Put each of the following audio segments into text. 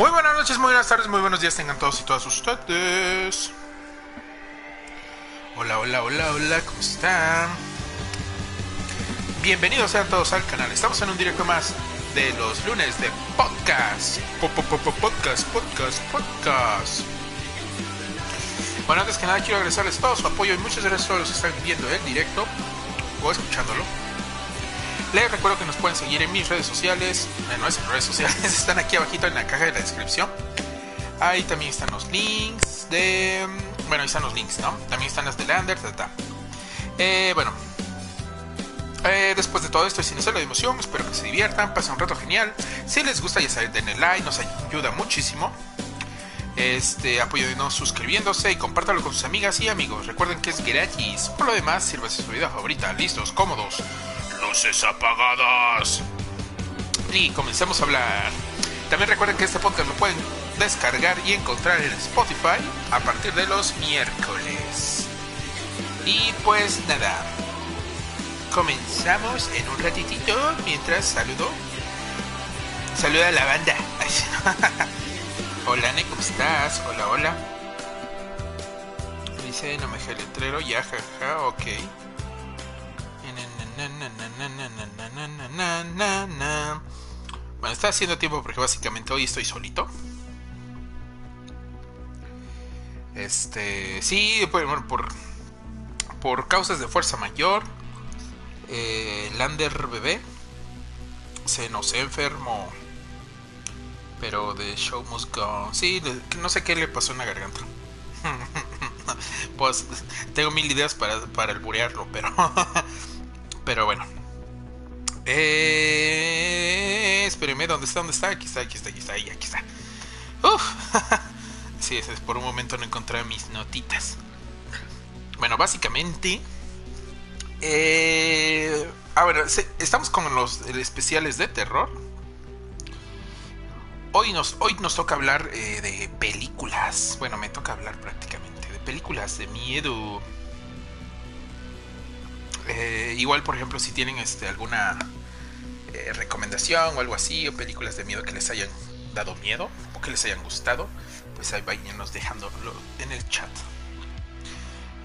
Muy buenas noches, muy buenas tardes, muy buenos días tengan todos y todas ustedes. Hola, hola, hola, hola, ¿cómo están? Bienvenidos sean todos al canal. Estamos en un directo más de los lunes de podcast. Podcast, podcast, podcast. Bueno, antes que nada quiero agradecerles todo su apoyo y muchas gracias a todos los que están viendo el directo o escuchándolo. Les recuerdo que nos pueden seguir en mis redes sociales, en nuestras redes sociales, están aquí abajito en la caja de la descripción. Ahí también están los links de... Bueno, ahí están los links, ¿no? También están las de Lander, Eh, bueno, eh, después de todo esto sin hacerlo de emoción, espero que se diviertan, pasen un rato genial. Si les gusta, ya saben, denle like, nos ayuda muchísimo. Este, apóyennos suscribiéndose y compártalo con sus amigas y amigos. Recuerden que es gratis. Por lo demás, sírvase su vida favorita. Listos, cómodos luces apagadas. Y comencemos a hablar. También recuerden que este podcast lo pueden descargar y encontrar en Spotify a partir de los miércoles. Y pues nada, comenzamos en un ratitito mientras saludo. Saluda a la banda. hola, Ne, ¿cómo estás? Hola, hola. Dice, no me el letrero, ya, jaja, ok. Bueno, está haciendo tiempo porque básicamente hoy estoy solito. Este, sí, bueno, por, por causas de fuerza mayor, eh, Lander bebé se nos enfermó. Pero de show must go. Sí, no sé qué le pasó en la garganta. pues tengo mil ideas para, para burearlo, pero pero bueno. Eh, espéreme, ¿dónde está? ¿Dónde está? Aquí está, aquí está, aquí está, aquí está. Uf. sí, por un momento no encontré mis notitas. Bueno, básicamente... Eh, a ver, estamos con los especiales de terror. Hoy nos, hoy nos toca hablar eh, de películas. Bueno, me toca hablar prácticamente de películas de miedo. Eh, igual, por ejemplo, si tienen este, alguna eh, recomendación o algo así, o películas de miedo que les hayan dado miedo o que les hayan gustado, pues ahí váyanos dejándolo en el chat.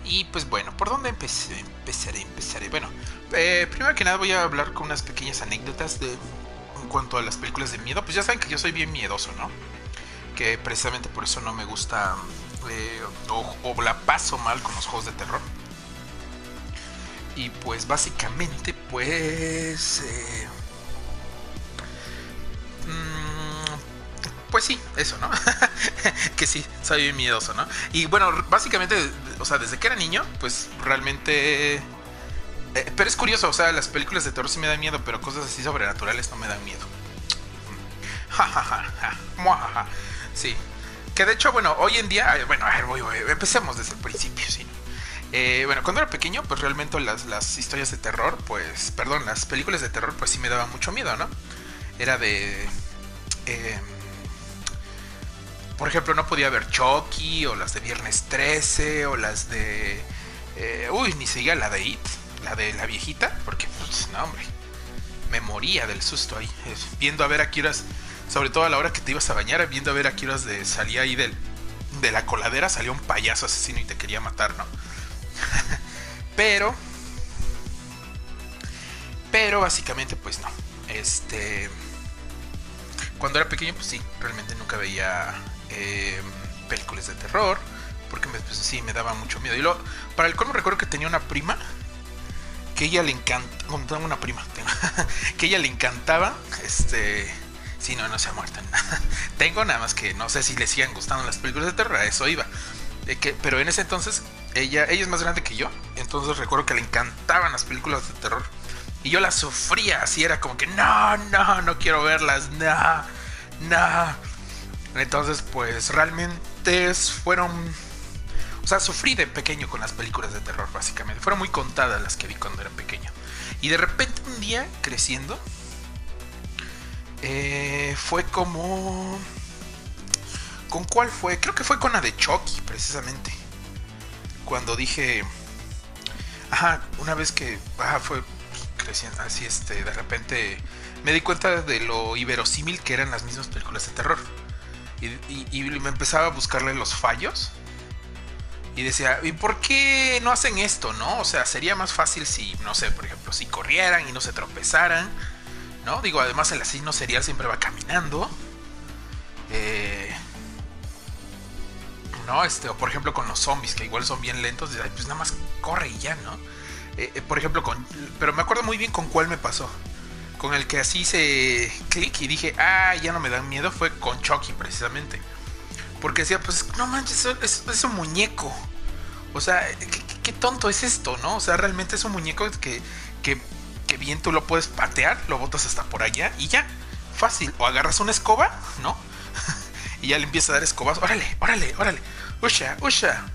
Y pues bueno, ¿por dónde empecé? empezaré? Empezaré. Bueno, eh, primero que nada voy a hablar con unas pequeñas anécdotas de en cuanto a las películas de miedo. Pues ya saben que yo soy bien miedoso, ¿no? Que precisamente por eso no me gusta o la paso mal con los juegos de terror. Y pues básicamente pues... Eh, pues sí, eso, ¿no? que sí, soy miedoso, ¿no? Y bueno, básicamente, o sea, desde que era niño, pues realmente... Eh, pero es curioso, o sea, las películas de terror sí me dan miedo, pero cosas así sobrenaturales no me dan miedo. sí. Que de hecho, bueno, hoy en día, bueno, a ver, voy, voy, empecemos desde el principio, sí. Eh, bueno, cuando era pequeño, pues realmente las, historias de terror, pues, perdón, las películas de terror, pues sí me daban mucho miedo, ¿no? Era de... Em, por ejemplo, no podía ver Chucky, o las de Viernes 13, o las de... Eh, uy, ni siquiera la de It, la de la viejita, porque, pues, no, hombre, me moría del susto ahí, viendo a ver a qué horas, sobre todo a la hora que te ibas a bañar, viendo a ver a qué horas de, salía ahí del, de la coladera, salía un payaso asesino y te quería matar, ¿no? pero. Pero básicamente, pues no. Este. Cuando era pequeño, pues sí, realmente nunca veía em, películas de terror. Porque pues, sí, me daba mucho miedo. Y luego, para el colmo, recuerdo que tenía una prima. Que ella le encanta. Tengo una prima. que ella le encantaba. Este. Sí, no, no se ha muerto. Tengo nada más que no sé si le siguen gustando las películas de terror. A eso iba. pero en ese entonces ella, ella es más grande que yo, entonces recuerdo que le encantaban las películas de terror. Y yo las sufría, así era como que no, no, no quiero verlas, no, no. Entonces, pues realmente fueron... O sea, sufrí de pequeño con las películas de terror, básicamente. Fueron muy contadas las que vi cuando era pequeño. Y de repente un día, creciendo, eh, fue como... ¿Con cuál fue? Creo que fue con la de Chucky, precisamente cuando dije, ajá, una vez que ajá, fue así, este, de repente me di cuenta de lo iberosímil que eran las mismas películas de terror. Y, me empezaba a buscarle los fallos. Y decía, ¿y por qué no hacen esto, no? O sea, sería más fácil si, no sé, por ejemplo, si corrieran y no se tropezaran, ¿no? Digo, además el asesino serial siempre va caminando. Eh, ¿No? Este, o por ejemplo con los zombies, que igual son bien lentos, pues nada más corre y ya, ¿no? Eh, eh, por ejemplo, con. Pero me acuerdo muy bien con cuál me pasó con el que así hice clic y dije, ah, ya no me dan miedo, fue con Chucky precisamente. Porque decía, pues no manches, es, un muñeco. O sea, ¿qué, tonto es esto, ¿no? O sea, realmente es un muñeco que, que, que bien tú lo puedes patear, lo botas hasta por allá y ya, fácil. O agarras una escoba, ¿no? y ya le empieza a dar escobas. Órale, órale, órale. Usha, usha.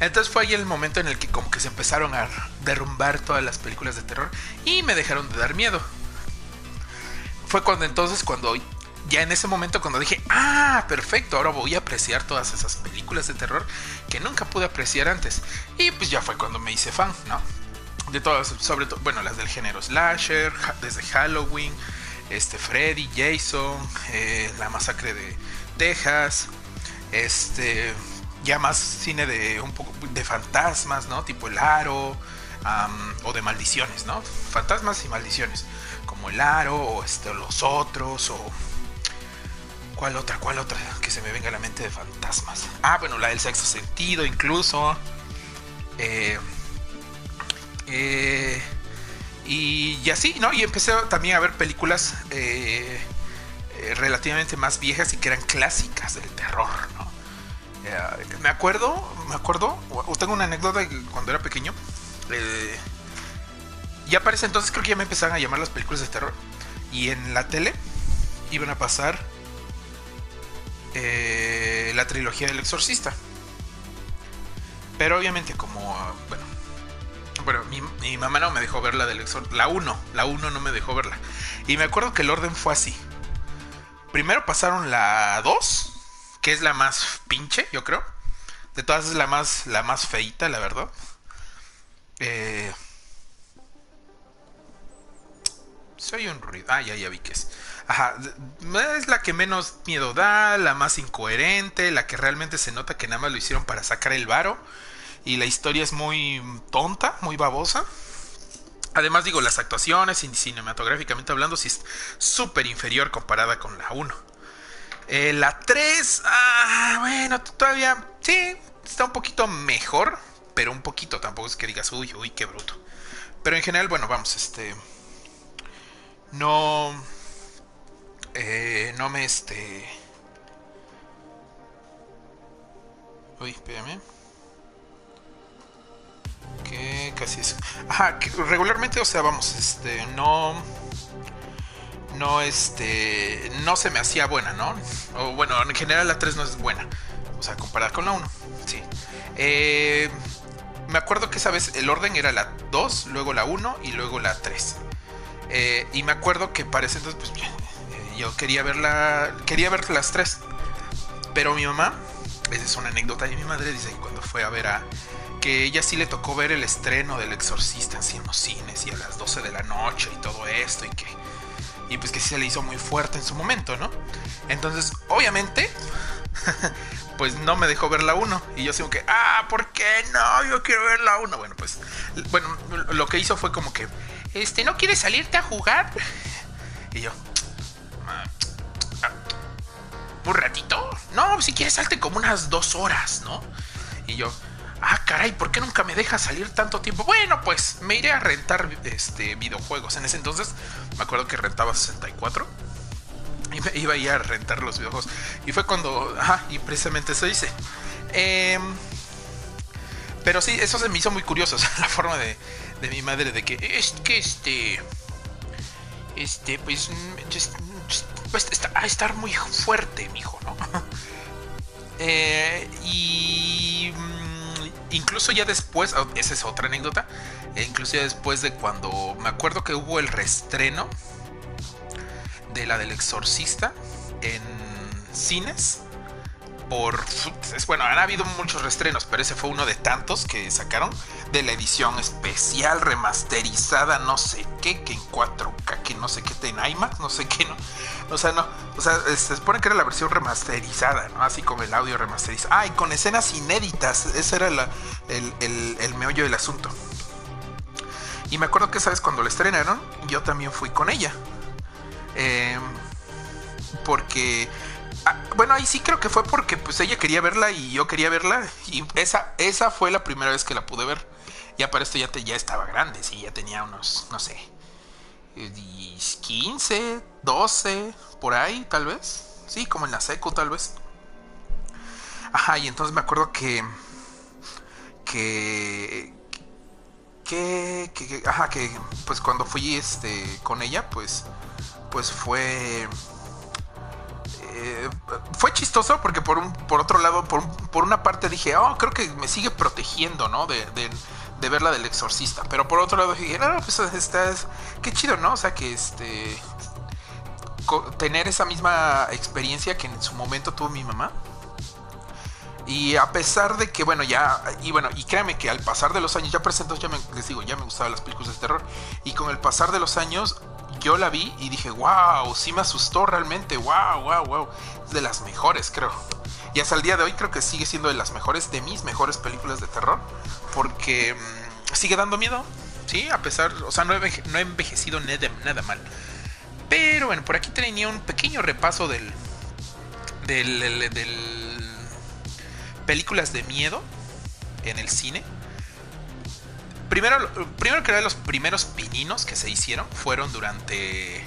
Entonces fue ahí el momento en el que como que se empezaron a derrumbar todas las películas de terror y me dejaron de dar miedo. Fue cuando entonces, cuando ya en ese momento cuando dije, ah, perfecto, ahora voy a apreciar todas esas películas de terror que nunca pude apreciar antes. Y pues ya fue cuando me hice fan, ¿no? De todas, sobre todo, bueno, las del género slasher, desde Halloween, este Freddy, Jason, eh, la masacre de Texas, este, ya más cine de un poco de fantasmas, ¿no? Tipo el aro o de maldiciones, ¿no? Fantasmas y maldiciones, como el aro o este, los otros o ¿Cuál otra? ¿Cuál otra? Que se me venga a la mente de fantasmas. Ah, bueno, la del sexto sentido incluso. Eh, eh, y, así, ¿no? Y empecé también a ver películas eh, relativamente más viejas y que eran clásicas del terror, ¿no? Eh, me acuerdo, me acuerdo, tengo una anécdota cuando era pequeño. Eh, ya para ese entonces creo que ya me empezaron a llamar las películas de terror. Y en la tele iban a pasar eh, la trilogía del exorcista. Pero obviamente como, bueno, bueno, mi, mamá no me dejó ver la del exorcista. La 1, la 1 no me dejó verla. Y me acuerdo que el orden fue así. Primero pasaron la 2 que es la más pinche, yo creo. De todas es la más, la más feita, la verdad. Eh, soy un ruido. Ah, ya, ya vi que es. Ajá, es la que menos miedo da, la más incoherente, la que realmente se nota que nada más lo hicieron para sacar el varo. Y la historia es muy tonta, muy babosa. Además, digo, las actuaciones, cinematográficamente hablando, sí es súper inferior comparada con la 1. Eh, la 3, ah, bueno, todavía sí, está un poquito mejor, pero un poquito, tampoco es que digas, uy, uy, qué bruto. Pero en general, bueno, vamos, este... No... Eh, no me, este... Uy, espérame. Que casi es... Ajá, que regularmente, o sea, vamos, este, no no este no se me hacía buena, ¿no? O bueno, en general la 3 no es buena. O sea, comparada con la 1. Sí. Eh, me acuerdo que esa vez el orden era la 2, luego la 1 y luego la 3. Eh, y me acuerdo que parece entonces, pues eh, yo quería ver la, quería ver las 3. Pero mi mamá, esa es una anécdota de mi madre, dice que cuando fue a ver a que ella sí le tocó ver el estreno del Exorcista así en los cines y a las 12 de la noche y todo esto y que y pues que sí se le hizo muy fuerte en su momento, ¿no? Entonces, obviamente, pues no me dejó ver la 1. Y yo sigo que, ah, ¿por qué no? Yo quiero ver la 1. Bueno, pues, bueno, lo que hizo fue como que, este, ¿no quieres salirte a jugar? Y yo, ah, ¿un ratito? No, si quieres salte como unas dos horas, ¿no? Y yo, ah, caray, ¿por qué nunca me deja salir tanto tiempo? Bueno, pues me iré a rentar este, videojuegos. En ese entonces me acuerdo que rentaba 64 y me iba a ir a rentar los videojuegos. Y fue cuando, ajá, y precisamente eso hice. Em, pero sí, eso se me hizo muy curioso, la forma de, de mi madre de que es que este, este, pues, pues está, a estar muy fuerte, mijo, ¿no? Eh, y incluso ya después, oh, esa es otra anécdota, e incluso ya después de cuando me acuerdo que hubo el restreno de la del exorcista en cines por... Bueno, han habido muchos restrenos, pero ese fue uno de tantos que sacaron de la edición especial, remasterizada, no sé qué, que en 4K, que no sé qué, en IMAX, no sé qué, no. O sea, no. O sea, se supone que era la versión remasterizada, ¿no? Así con el audio remasterizado. Ah, con escenas inéditas. Ese era el, el meollo del asunto. Y me acuerdo que, ¿sabes? Cuando la estrenaron, yo también fui con ella. Eh, porque Ah, bueno, ahí sí creo que fue porque pues ella quería verla y yo quería verla. Y esa, esa fue la primera vez que la pude ver. Ya para esto ya, te, ya estaba grande, sí, ya tenía unos, no sé, 15, 12, por ahí tal vez. Sí, como en la secu tal vez. Ajá, y entonces me acuerdo que... Que... Que, que, ajá, que pues cuando fui este con ella, pues pues fue eh, fue chistoso porque por un por otro lado, por, por, una parte dije, oh, creo que me sigue protegiendo, ¿no? De, de, ver la del exorcista. Pero por otro lado dije, no, pues estás, qué chido, ¿no? O sea, que este, tener esa misma experiencia que en su momento tuvo mi mamá. Y a pesar de que, bueno, ya, y bueno, y créanme que al pasar de los años, ya presento, ya me, les digo, ya me gustaban las películas de terror. Y con el pasar de los años, yo la vi y dije, wow, sí me asustó realmente, wow, wow, wow. Es de las mejores, creo. Y hasta el día de hoy creo que sigue siendo de las mejores, de mis mejores películas de terror, porque mm, sigue dando miedo, ¿sí? A pesar, o sea, no he, no he envejecido nada, nada, mal. Pero bueno, por aquí tenía un pequeño repaso del, del, del, del películas de miedo en el cine primero, primero que los primeros pininos que se hicieron fueron durante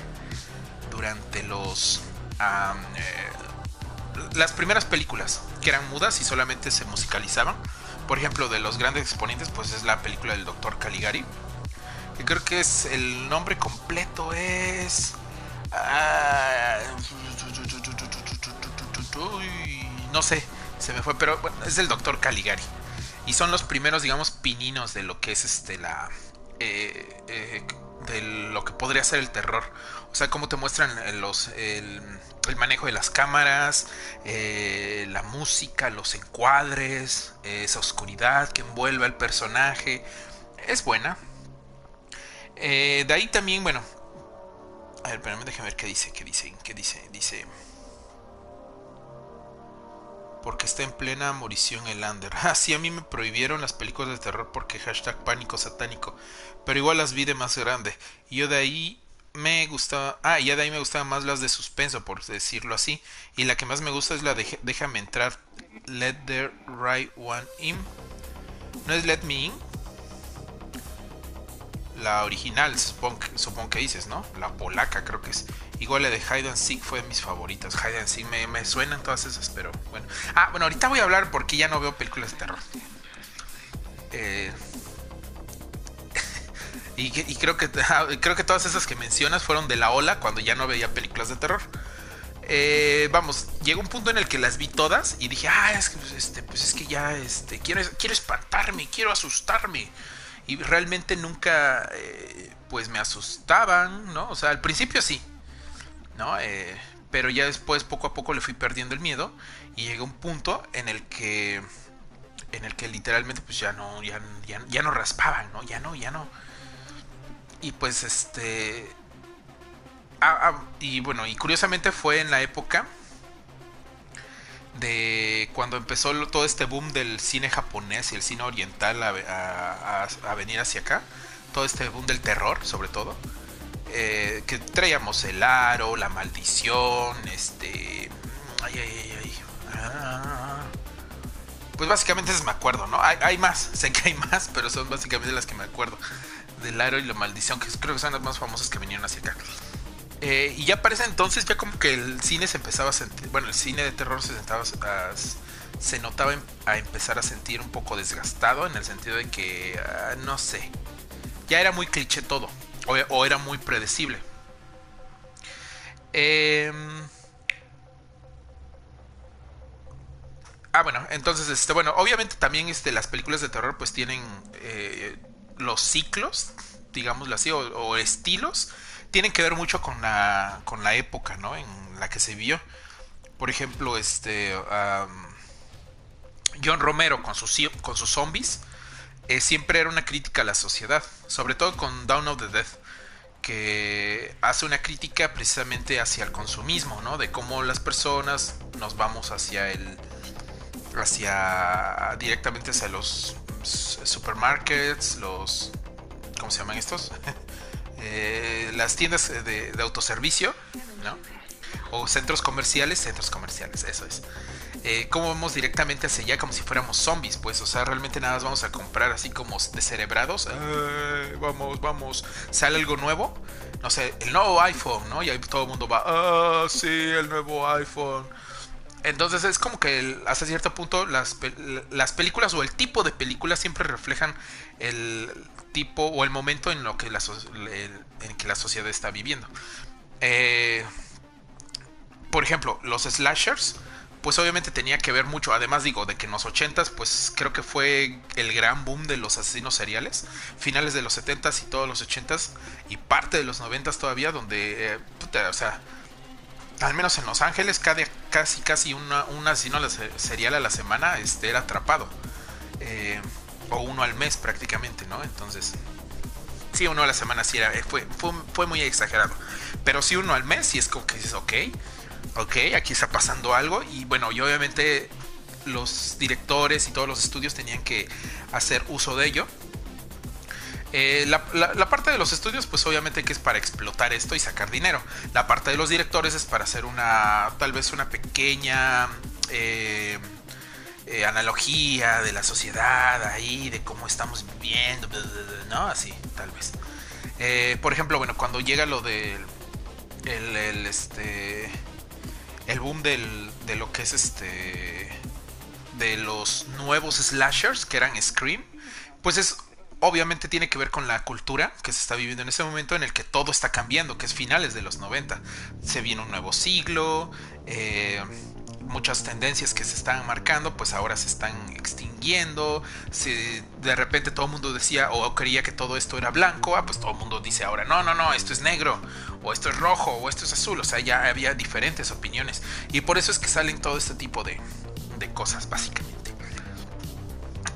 durante los eh, las primeras películas que eran mudas y solamente se musicalizaban. Por ejemplo, de los grandes exponentes, pues es la película del Doctor Caligari. Que creo que es el nombre completo es ah, no sé, se me fue, pero bueno, es el Doctor Caligari. Y son los primeros, digamos, pininos de lo que es este la. Eh, eh, de lo que podría ser el terror. O sea, cómo te muestran los, el, manejo de las cámaras, eh, la música, los encuadres, esa oscuridad que envuelve al personaje. Es buena. de ahí también, bueno. A ver, espérame, déjame ver qué dice, qué dice, qué dice. Dice porque está en plena morición el under. Ah, sí, a mí me prohibieron las películas de terror porque hashtag pánico satánico. Pero igual las vi de más grande. Yo de ahí me gustaba. Ah, ya de ahí me gustaban más las de suspenso, por decirlo así. Y la que más me gusta es la de Déjame entrar. Let the right one in. ¿No es Let Me In? La original, supongo que dices, ¿no? La polaca creo que es. Igual la de Hide and Seek fue de mis favoritas. Hide and Seek me, suenan todas esas, pero bueno. Ah, bueno, ahorita voy a hablar porque ya no veo películas de terror. Eh, y, creo que ah, creo que todas esas que mencionas fueron de la ola cuando ya no veía películas de terror. Eh, vamos, llegó un punto en el que las vi todas y dije, ah, es que pues, este, pues es que ya este, quiero, quiero espantarme, quiero asustarme. Y realmente nunca, eh, pues me asustaban, ¿no? O sea, al principio sí, ¿no? Eh, pero ya después poco a poco le fui perdiendo el miedo y llegó un punto en el que en el que literalmente pues ya no ya, ya, no raspaban, ¿no? Ya no, ya no. Y pues este ah, ah, y bueno, y curiosamente fue en la época de cuando empezó todo este boom del cine japonés y el cine oriental a, a venir hacia acá, todo este boom del terror sobre todo. Eh, que traíamos el aro, la maldición, este... Ay, ay, ay. Ah. Pues básicamente esas me acuerdo, ¿no? Hay, más, sé que hay más, pero son básicamente las que me acuerdo. Del aro y la maldición, que creo que son las más famosas que vinieron hacia acá. Eh, y ya parece entonces, ya como que el cine se empezaba a sentir, bueno, el cine de terror se, sentaba se notaba a empezar a sentir un poco desgastado en el sentido de que, ah, no sé, ya era muy cliché todo o, era muy predecible. Em, ah, bueno, entonces, este, bueno, obviamente también este, las películas de terror pues tienen eh, los ciclos, digámoslo así, o, estilos, tienen que ver mucho con la, con la época, ¿no? En la que se vio. por ejemplo, este John Romero con sus, con sus zombies, eh, siempre era una crítica a la sociedad, sobre todo con Down of the Dead, que hace una crítica precisamente hacia el consumismo, ¿no? De cómo las personas nos vamos hacia el hacia directamente hacia los supermarkets, los ¿cómo se llaman estos? Eh, las tiendas de, de autoservicio, ¿no? O centros comerciales, centros comerciales, eso es. Eh, cómo vamos directamente hacia allá como si fuéramos zombies, pues, o sea, realmente nada más vamos a comprar así como descerebrados. vamos, vamos, sale algo nuevo, no sé, el nuevo iPhone, ¿no? Y ahí todo el mundo va, ah, sí, el nuevo iPhone. Entonces es como que hasta cierto punto las, las películas o el tipo de películas siempre reflejan el tipo o el momento en lo que la, en que la sociedad está viviendo. Eh, por ejemplo, los slashers pues obviamente tenía que ver mucho, además digo, de que en los 80s, pues creo que fue el gran boom de los asesinos seriales, finales de los 70s y todos los 80s y parte de los 90s todavía, donde, eh, o sea, al menos en Los Ángeles, cada, casi casi una, un asesino serial a la semana este, era atrapado, eh, o uno al mes prácticamente, ¿no? Entonces, sí, uno a la semana sí era, fue, fue, fue muy exagerado, pero sí uno al mes, sí es como que dices, ok ok, aquí está pasando algo y bueno, y obviamente los directores y todos los estudios tenían que hacer uso de ello. Eh, la, parte de los estudios, pues obviamente que es para explotar esto y sacar dinero. La parte de los directores es para hacer una, tal vez una pequeña eh, eh, analogía de la sociedad ahí, de cómo estamos viviendo, ¿no? Así, tal vez. por ejemplo, bueno, cuando llega lo del, el este, el boom del, de lo que es este de los nuevos slashers que eran Scream, pues es obviamente tiene que ver con la cultura que se está viviendo en ese momento en el que todo está cambiando, que es finales de los 90. Se viene un nuevo siglo, eh, muchas tendencias que se están marcando, pues ahora se están extinguiendo. Si de repente todo el mundo decía o creía que todo esto era blanco, ah, pues todo el mundo dice ahora, no, no, no, esto es negro, o esto es rojo, o esto es azul. O sea, ya había diferentes opiniones. Y por eso es que salen todo este tipo de, de cosas, básicamente.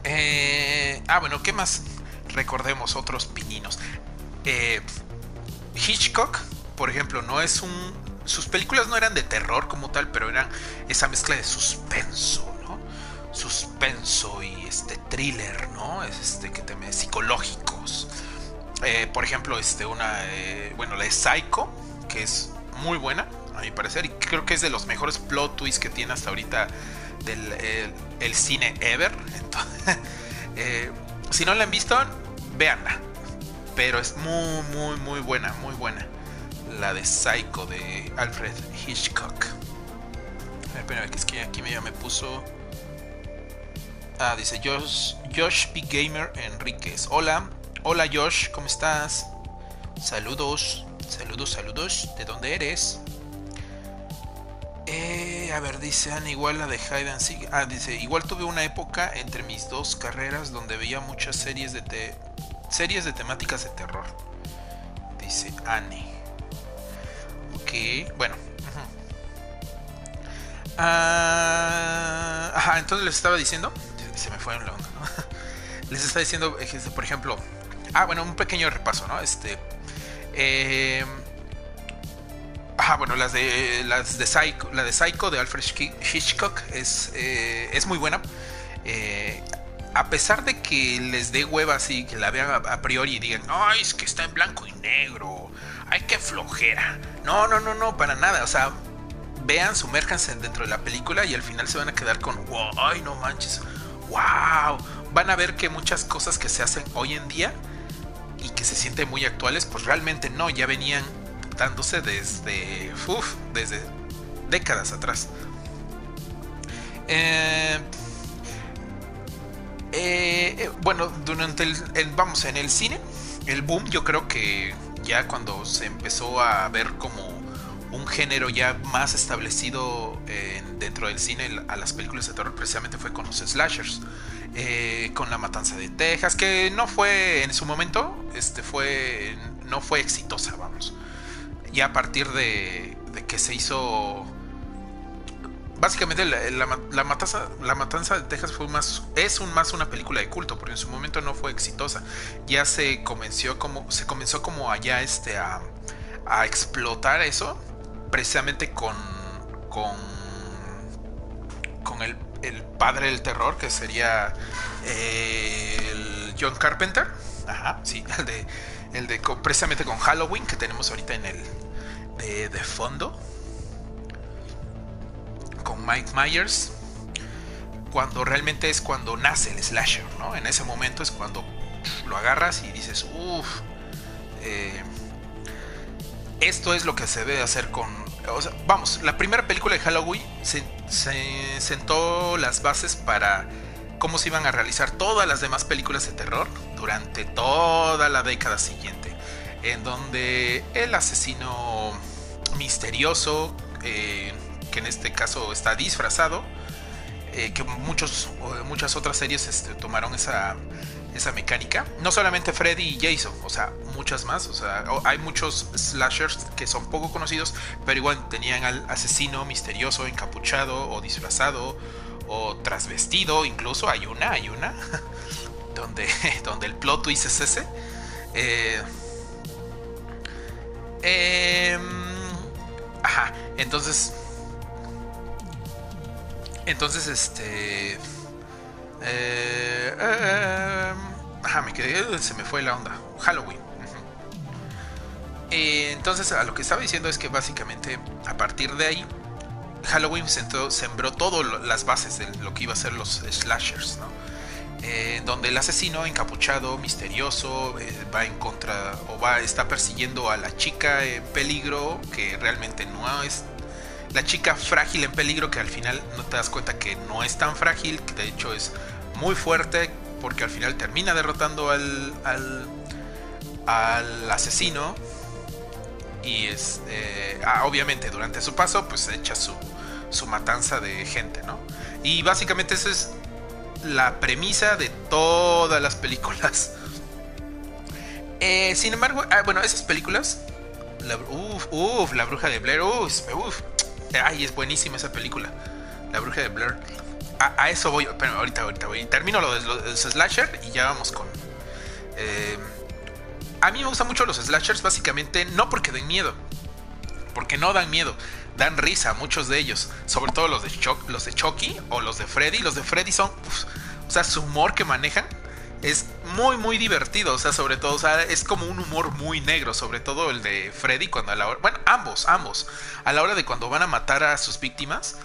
Eh, ah, bueno, ¿qué más? Recordemos otros pininos. Eh, Hitchcock, por ejemplo, no es un sus películas no eran de terror como tal, pero eran esa mezcla de suspenso, ¿no? Suspenso y este thriller, ¿no? Es este que teme psicológicos. Eh, por ejemplo, este una eh, bueno, la de Psycho, que es muy buena a mi parecer y creo que es de los mejores plot twists que tiene hasta ahorita del el, cine ever. Entonces, eh, si no la han visto, véanla. Pero es muy, muy, muy buena, muy buena la de Psycho de Alfred Hitchcock. Espera, que es que aquí me, me puso. Ah, dice Josh, Josh Big Gamer Enríquez. Hola, hola Josh, ¿cómo estás? Saludos, saludos, saludos. ¿De dónde eres? Eh, a ver, dice igual la de and Seek. Ah, dice, igual tuve una época entre mis dos carreras donde veía muchas series de te series de temáticas de terror. Dice Annie bueno. Ah, entonces les estaba diciendo, se me fue la onda, ¿no? Les estaba diciendo, eh, por ejemplo, ah, bueno, un pequeño repaso, ¿no? Este, eh, ajá, bueno, las de las de Psycho, la de Psycho de Alfred Hitchcock es, eh, es muy buena. a pesar de que les dé hueva así, que la vean a, priori y digan, ay, es que está en blanco y negro, ay, qué flojera. No, no, no, no, para nada. O sea, vean, sumérjanse dentro de la película y al final se van a quedar con, wow, ay, no manches, wow. Van a ver que muchas cosas que se hacen hoy en día y que se sienten muy actuales, pues realmente no, ya venían dándose desde, uf, desde décadas atrás. Eh, eh, bueno, durante el, vamos, en el cine, el boom yo creo que ya cuando se empezó a ver como un género ya más establecido dentro del cine a las películas de terror precisamente fue con los slashers eh, con la matanza de Texas que no fue en su momento este fue no fue exitosa vamos ya a partir de, que se hizo básicamente la, matanza, la matanza de Texas fue más, es un, más una película de culto, porque en su momento no fue exitosa. Ya se comenzó como, se comenzó como allá este, a, a explotar eso, precisamente con, con, con el, el padre del terror, que sería eh, el John Carpenter. Ajá, sí, el de, el de precisamente con Halloween que tenemos ahorita en el de, de fondo con Mike Myers, cuando realmente es cuando nace el slasher, ¿no? En ese momento es cuando lo agarras y dices, uff, eh, esto es lo que se debe hacer con... vamos, la primera película de Halloween se, sentó las bases para cómo se iban a realizar todas las demás películas de terror durante toda la década siguiente, en donde el asesino misterioso, eh, que en este caso está disfrazado, eh, que muchos, muchas otras series este, tomaron esa, esa mecánica. No solamente Freddy y Jason, o sea, muchas más. O sea, hay muchos slashers que son poco conocidos, pero igual tenían al asesino misterioso, encapuchado o disfrazado o trasvestido. Incluso hay una, hay una, donde, donde el plot twist es ese. Eh, em, ajá, entonces entonces, este. Eh, eh. Se me fue la onda. Halloween. entonces, a lo que estaba diciendo es que básicamente, a partir de ahí, Halloween sembró todas las bases de lo que iba a ser los slashers. Eh, donde el asesino encapuchado, misterioso, va en contra o va está persiguiendo a la chica en peligro que realmente no es la chica frágil en peligro que al final no te das cuenta que no es tan frágil, que de hecho es muy fuerte porque al final termina derrotando al, al, asesino y es, eh, ah, obviamente durante su paso pues echa su, su matanza de gente, ¿no? Y básicamente esa es la premisa de todas las películas. Eh, sin embargo, ah, bueno, esas películas, la, uf, la bruja de Blair, uf, uf, Ay, es buenísima esa película. La bruja de Blair. A, eso voy. Pero ahorita, ahorita voy. Termino lo de los slasher y ya vamos con. Eh, a mí me gustan mucho los slashers, básicamente no porque den miedo. Porque no dan miedo. Dan risa, muchos de ellos. Sobre todo los de Chucky o los de Freddy. Los de Freddy son. o sea, su humor que manejan es muy, muy divertido. O sea, sobre todo, o sea, es como un humor muy negro. Sobre todo el de Freddy cuando a la hora. Bueno, ambos, ambos. A la hora de cuando van a matar a sus víctimas.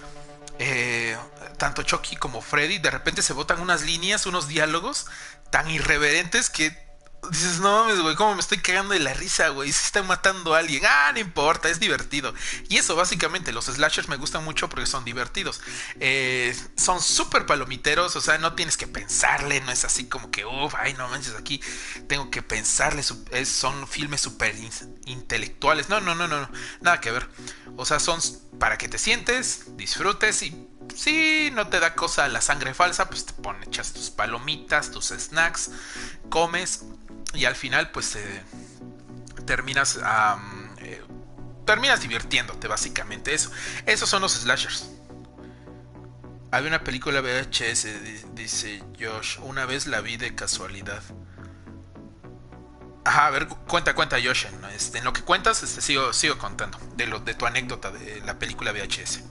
Eh, tanto Chucky como Freddy de repente se botan unas líneas, unos diálogos tan irreverentes que Dices, no mames, güey, ¿cómo me estoy cagando de la risa, güey? Se está matando a alguien. Ah, no importa, es divertido. Y eso, básicamente, los slashers me gustan mucho porque son divertidos. Eh, son súper palomiteros, o sea, no tienes que pensarle, no es así como que, uff, ay, no manches, aquí tengo que pensarle. son filmes súper intelectuales. No, no, no, no, nada que ver. O sea, son para que te sientes, disfrutes y si no te da cosa la sangre falsa, pues te pones, echas tus palomitas, tus snacks, comes y al final pues eh, terminas eh, terminas divirtiéndote básicamente eso esos son los slashers había una película VHS dice Josh una vez la vi de casualidad Ajá, a ver, cuenta, cuenta, Josh. Este, en lo que cuentas, este, sigo, sigo contando de tu anécdota de la película VHS.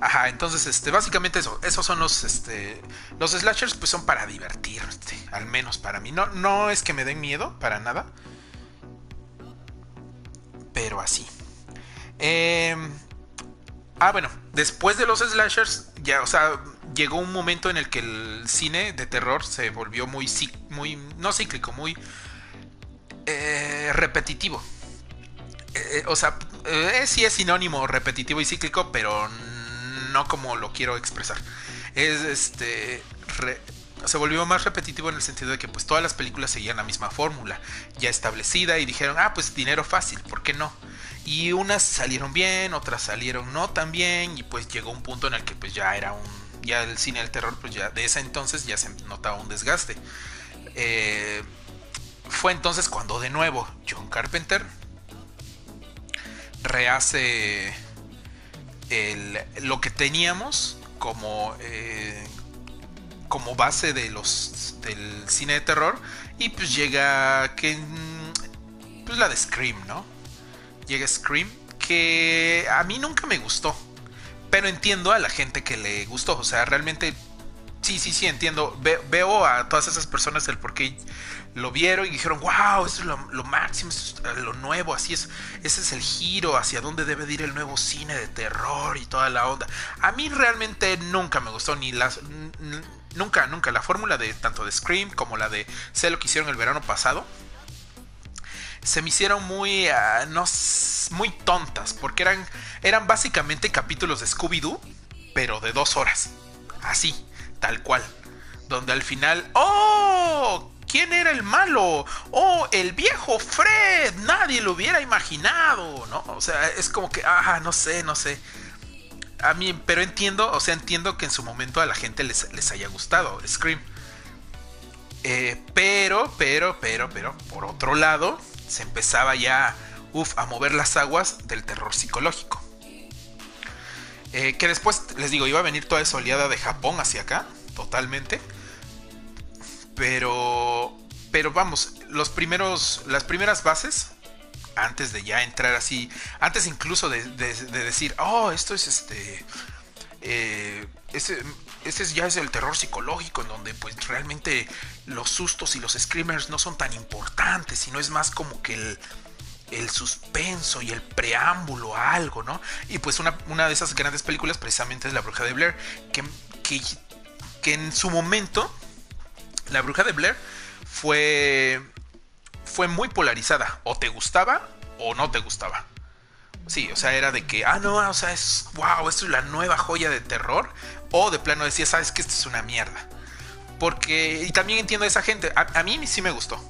Ajá, entonces, este, básicamente eso, esos son los, este, los slashers, pues son para divertirte, al menos para mí. No, no es que me den miedo, para nada, pero así. Em, ah, bueno, después de los slashers, ya, o sea, llegó un momento en el que el cine de terror se volvió muy, muy, no cíclico, muy eh, repetitivo. Eh, o sea, eh, sí es sinónimo repetitivo y cíclico, pero no como lo quiero expresar. Es este. se volvió más repetitivo en el sentido de que pues todas las películas seguían la misma fórmula ya establecida y dijeron, ah, pues dinero fácil, ¿por qué no? Y unas salieron bien, otras salieron no tan bien y pues llegó un punto en el que pues ya era un, ya el cine del terror pues ya de ese entonces ya se notaba un desgaste. Eh, fue entonces cuando de nuevo John Carpenter rehace lo que teníamos como, eh, como base de los, del cine de terror y pues llega que pues la de Scream, ¿no? Llega Scream que a mí nunca me gustó, pero entiendo a la gente que le gustó, o sea, realmente sí, sí, sí, entiendo. veo a todas esas personas el por qué lo vieron y dijeron, wow, eso es lo, máximo, lo nuevo, así es, ese es el giro, hacia dónde debe ir el nuevo cine de terror y toda la onda. A mí realmente nunca me gustó ni las... Nunca, nunca. La fórmula de tanto de Scream como la de Sé lo que hicieron el verano pasado se me hicieron muy, ah, no, muy tontas, porque eran, eran básicamente capítulos de Scooby-Doo, pero de dos horas. Así, tal cual. Donde al final, ¡oh! ¿Quién era el malo? ¡Oh! El viejo Fred. Nadie lo hubiera imaginado, ¿no? O sea, es como que, ah, no sé, no sé. A mí, pero entiendo, o sea, entiendo que en su momento a la gente les, les haya gustado Scream. Eh, pero, pero, pero, pero, por otro lado, se empezaba ya, uff, a mover las aguas del terror psicológico. Eh, que después, les digo, iba a venir toda esa oleada de Japón hacia acá, totalmente. Pero, pero vamos, los primeros, las primeras bases, antes de ya entrar así, antes incluso de, decir, oh, esto es este, eh, ese, ese ya es el terror psicológico en donde pues realmente los sustos y los screamers no son tan importantes, sino es más como que el, el suspenso y el preámbulo a algo, ¿no? Y pues una, una, de esas grandes películas precisamente es La Bruja de Blair, que, que, que, en su momento La Bruja de Blair fue, fue muy polarizada, o te gustaba o no te gustaba. Sí, o sea, era de que, ah, no, o sea, es, wow, esto es la nueva joya de terror. O de plano decía, sabes que esto es una mierda. Porque, y también entiendo a esa gente, a, mí sí me gustó.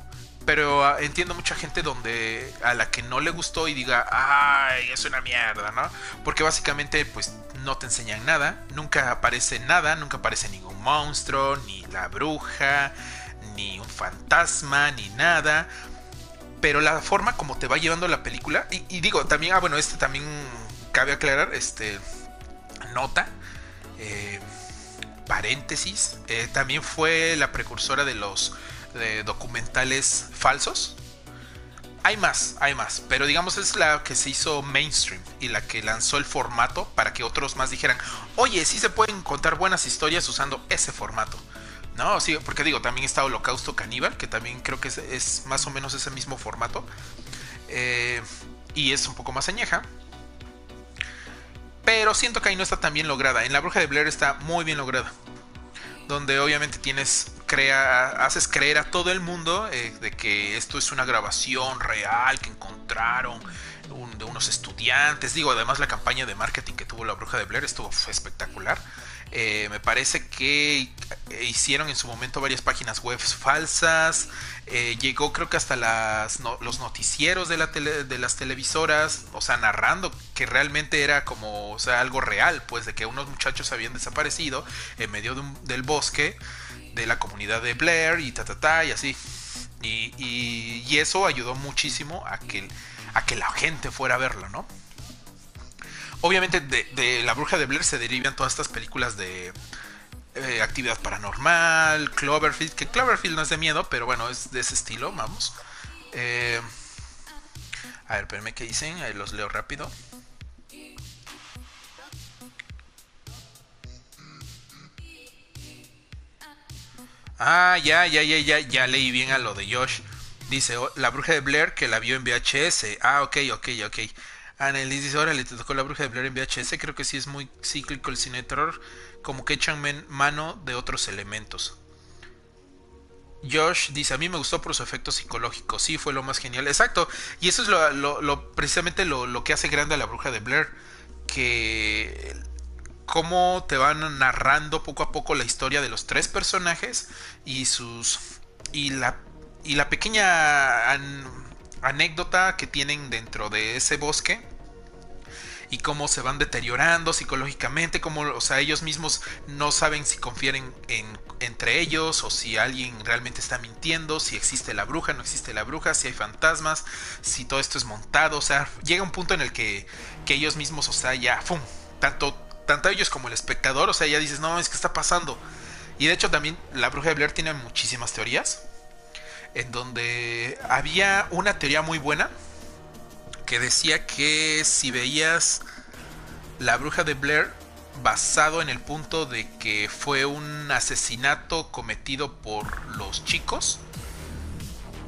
Pero ah, entiendo mucha gente donde a la que no le gustó y diga, ay, es una mierda, ¿no? Porque básicamente, pues no te enseñan nada, nunca aparece nada, nunca aparece ningún monstruo, ni la bruja, ni un fantasma, ni nada pero la forma como te va llevando la película, y, digo, también, ah, bueno, este también cabe aclarar, este, nota, eh, paréntesis, eh, también fue la precursora de los documentales falsos. Hay más, hay más, pero digamos es la que se hizo mainstream y la que lanzó el formato para que otros más dijeran, oye, sí se pueden contar buenas historias usando ese formato. No, sí, porque digo, también está Holocausto Caníbal, que también creo que es, más o menos ese mismo formato. Eh, y es un poco más añeja. Pero siento que ahí no está tan bien lograda. En La Bruja de Blair está muy bien lograda. Donde obviamente tienes, haces creer a todo el mundo eh, de que esto es una grabación real que encontraron de unos estudiantes. Digo, además la campaña de marketing que tuvo La Bruja de Blair estuvo espectacular. Eh, me parece que hicieron en su momento varias páginas web falsas. Eh, llegó creo que hasta los noticieros de las televisoras, o sea, narrando que realmente era como, o sea, algo real, pues de que unos muchachos habían desaparecido en medio del bosque de la comunidad de Blair y ta, y así. Y, y, eso ayudó muchísimo a que, a que la gente fuera a verlo, ¿no? Obviamente de, La Bruja de Blair se derivan todas estas películas de eh, actividad paranormal, Cloverfield, que Cloverfield no es de miedo, pero bueno, es de ese estilo, vamos. Eh, a ver, espérenme qué dicen, los leo rápido. Ah, ya, ya, ya, ya, ya leí bien a lo de Josh. Dice, oh, la bruja de Blair que la vio en VHS. Ah, ok, ok, ok. Annelies dice, órale, te tocó la bruja de Blair en VHS. Creo que sí es muy cíclico el cine de terror. Como que echan mano de otros elementos. Josh dice, a mí me gustó por su efecto psicológico. Sí, fue lo más genial. Exacto. Y eso es lo, precisamente lo, que hace grande a la bruja de Blair. Que cómo te van narrando poco a poco la historia de los tres personajes y sus y la y la pequeña anécdota que tienen dentro de ese bosque y cómo se van deteriorando psicológicamente, cómo o sea, ellos mismos no saben si confían en, entre ellos o si alguien realmente está mintiendo, si existe la bruja, no existe la bruja, si hay fantasmas, si todo esto es montado, o sea, llega un punto en el que, que ellos mismos, o sea, ya, ¡fum! tanto, tanto ellos como el espectador, o sea, ya dices, no, es que está pasando. Y de hecho también la bruja de Blair tiene muchísimas teorías, en donde había una teoría muy buena que decía que si veías la bruja de Blair basado en el punto de que fue un asesinato cometido por los chicos,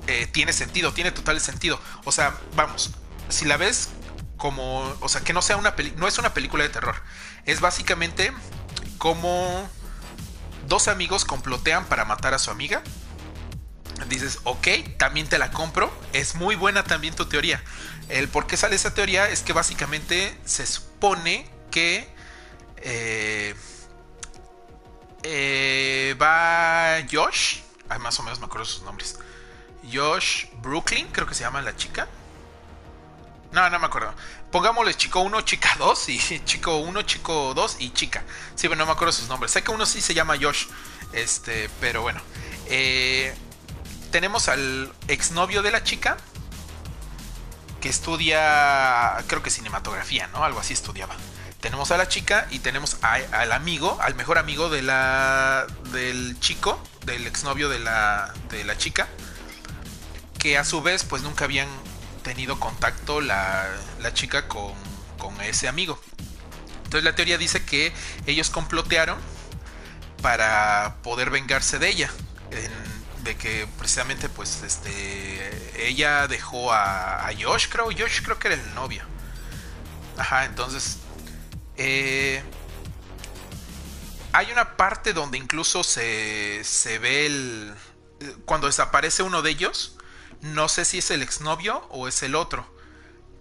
eh, tiene sentido, tiene total sentido. O sea, vamos, si la ves como, o sea, que no sea una no es una película de terror, es básicamente como dos amigos complotean para matar a su amiga. Dices, ok, también te la compro. Es muy buena también tu teoría. El por qué sale esa teoría es que básicamente se supone que eh, eh, va Josh, más o menos me acuerdo sus nombres. Josh Brooklyn, creo que se llama la chica. No, no me acuerdo. Pongámosle chico 1, chica 2 y chico 1, chico 2 y chica. Sí, pero no me acuerdo sus nombres. Sé que uno sí se llama Josh. Este, pero bueno. Eh, tenemos al exnovio de la chica. Que estudia, creo que cinematografía, ¿no? Algo así estudiaba. Tenemos a la chica y tenemos al amigo, al mejor amigo de la, del chico, del exnovio de la, de la chica. Que a su vez, pues nunca habían tenido contacto la, chica con, ese amigo. Entonces la teoría dice que ellos complotearon para poder vengarse de ella. de que precisamente pues este ella dejó a, Josh, creo, Josh creo que era el novio. Ajá, entonces eh, hay una parte donde incluso se, se ve el... Cuando desaparece uno de ellos, no sé si es el exnovio o es el otro.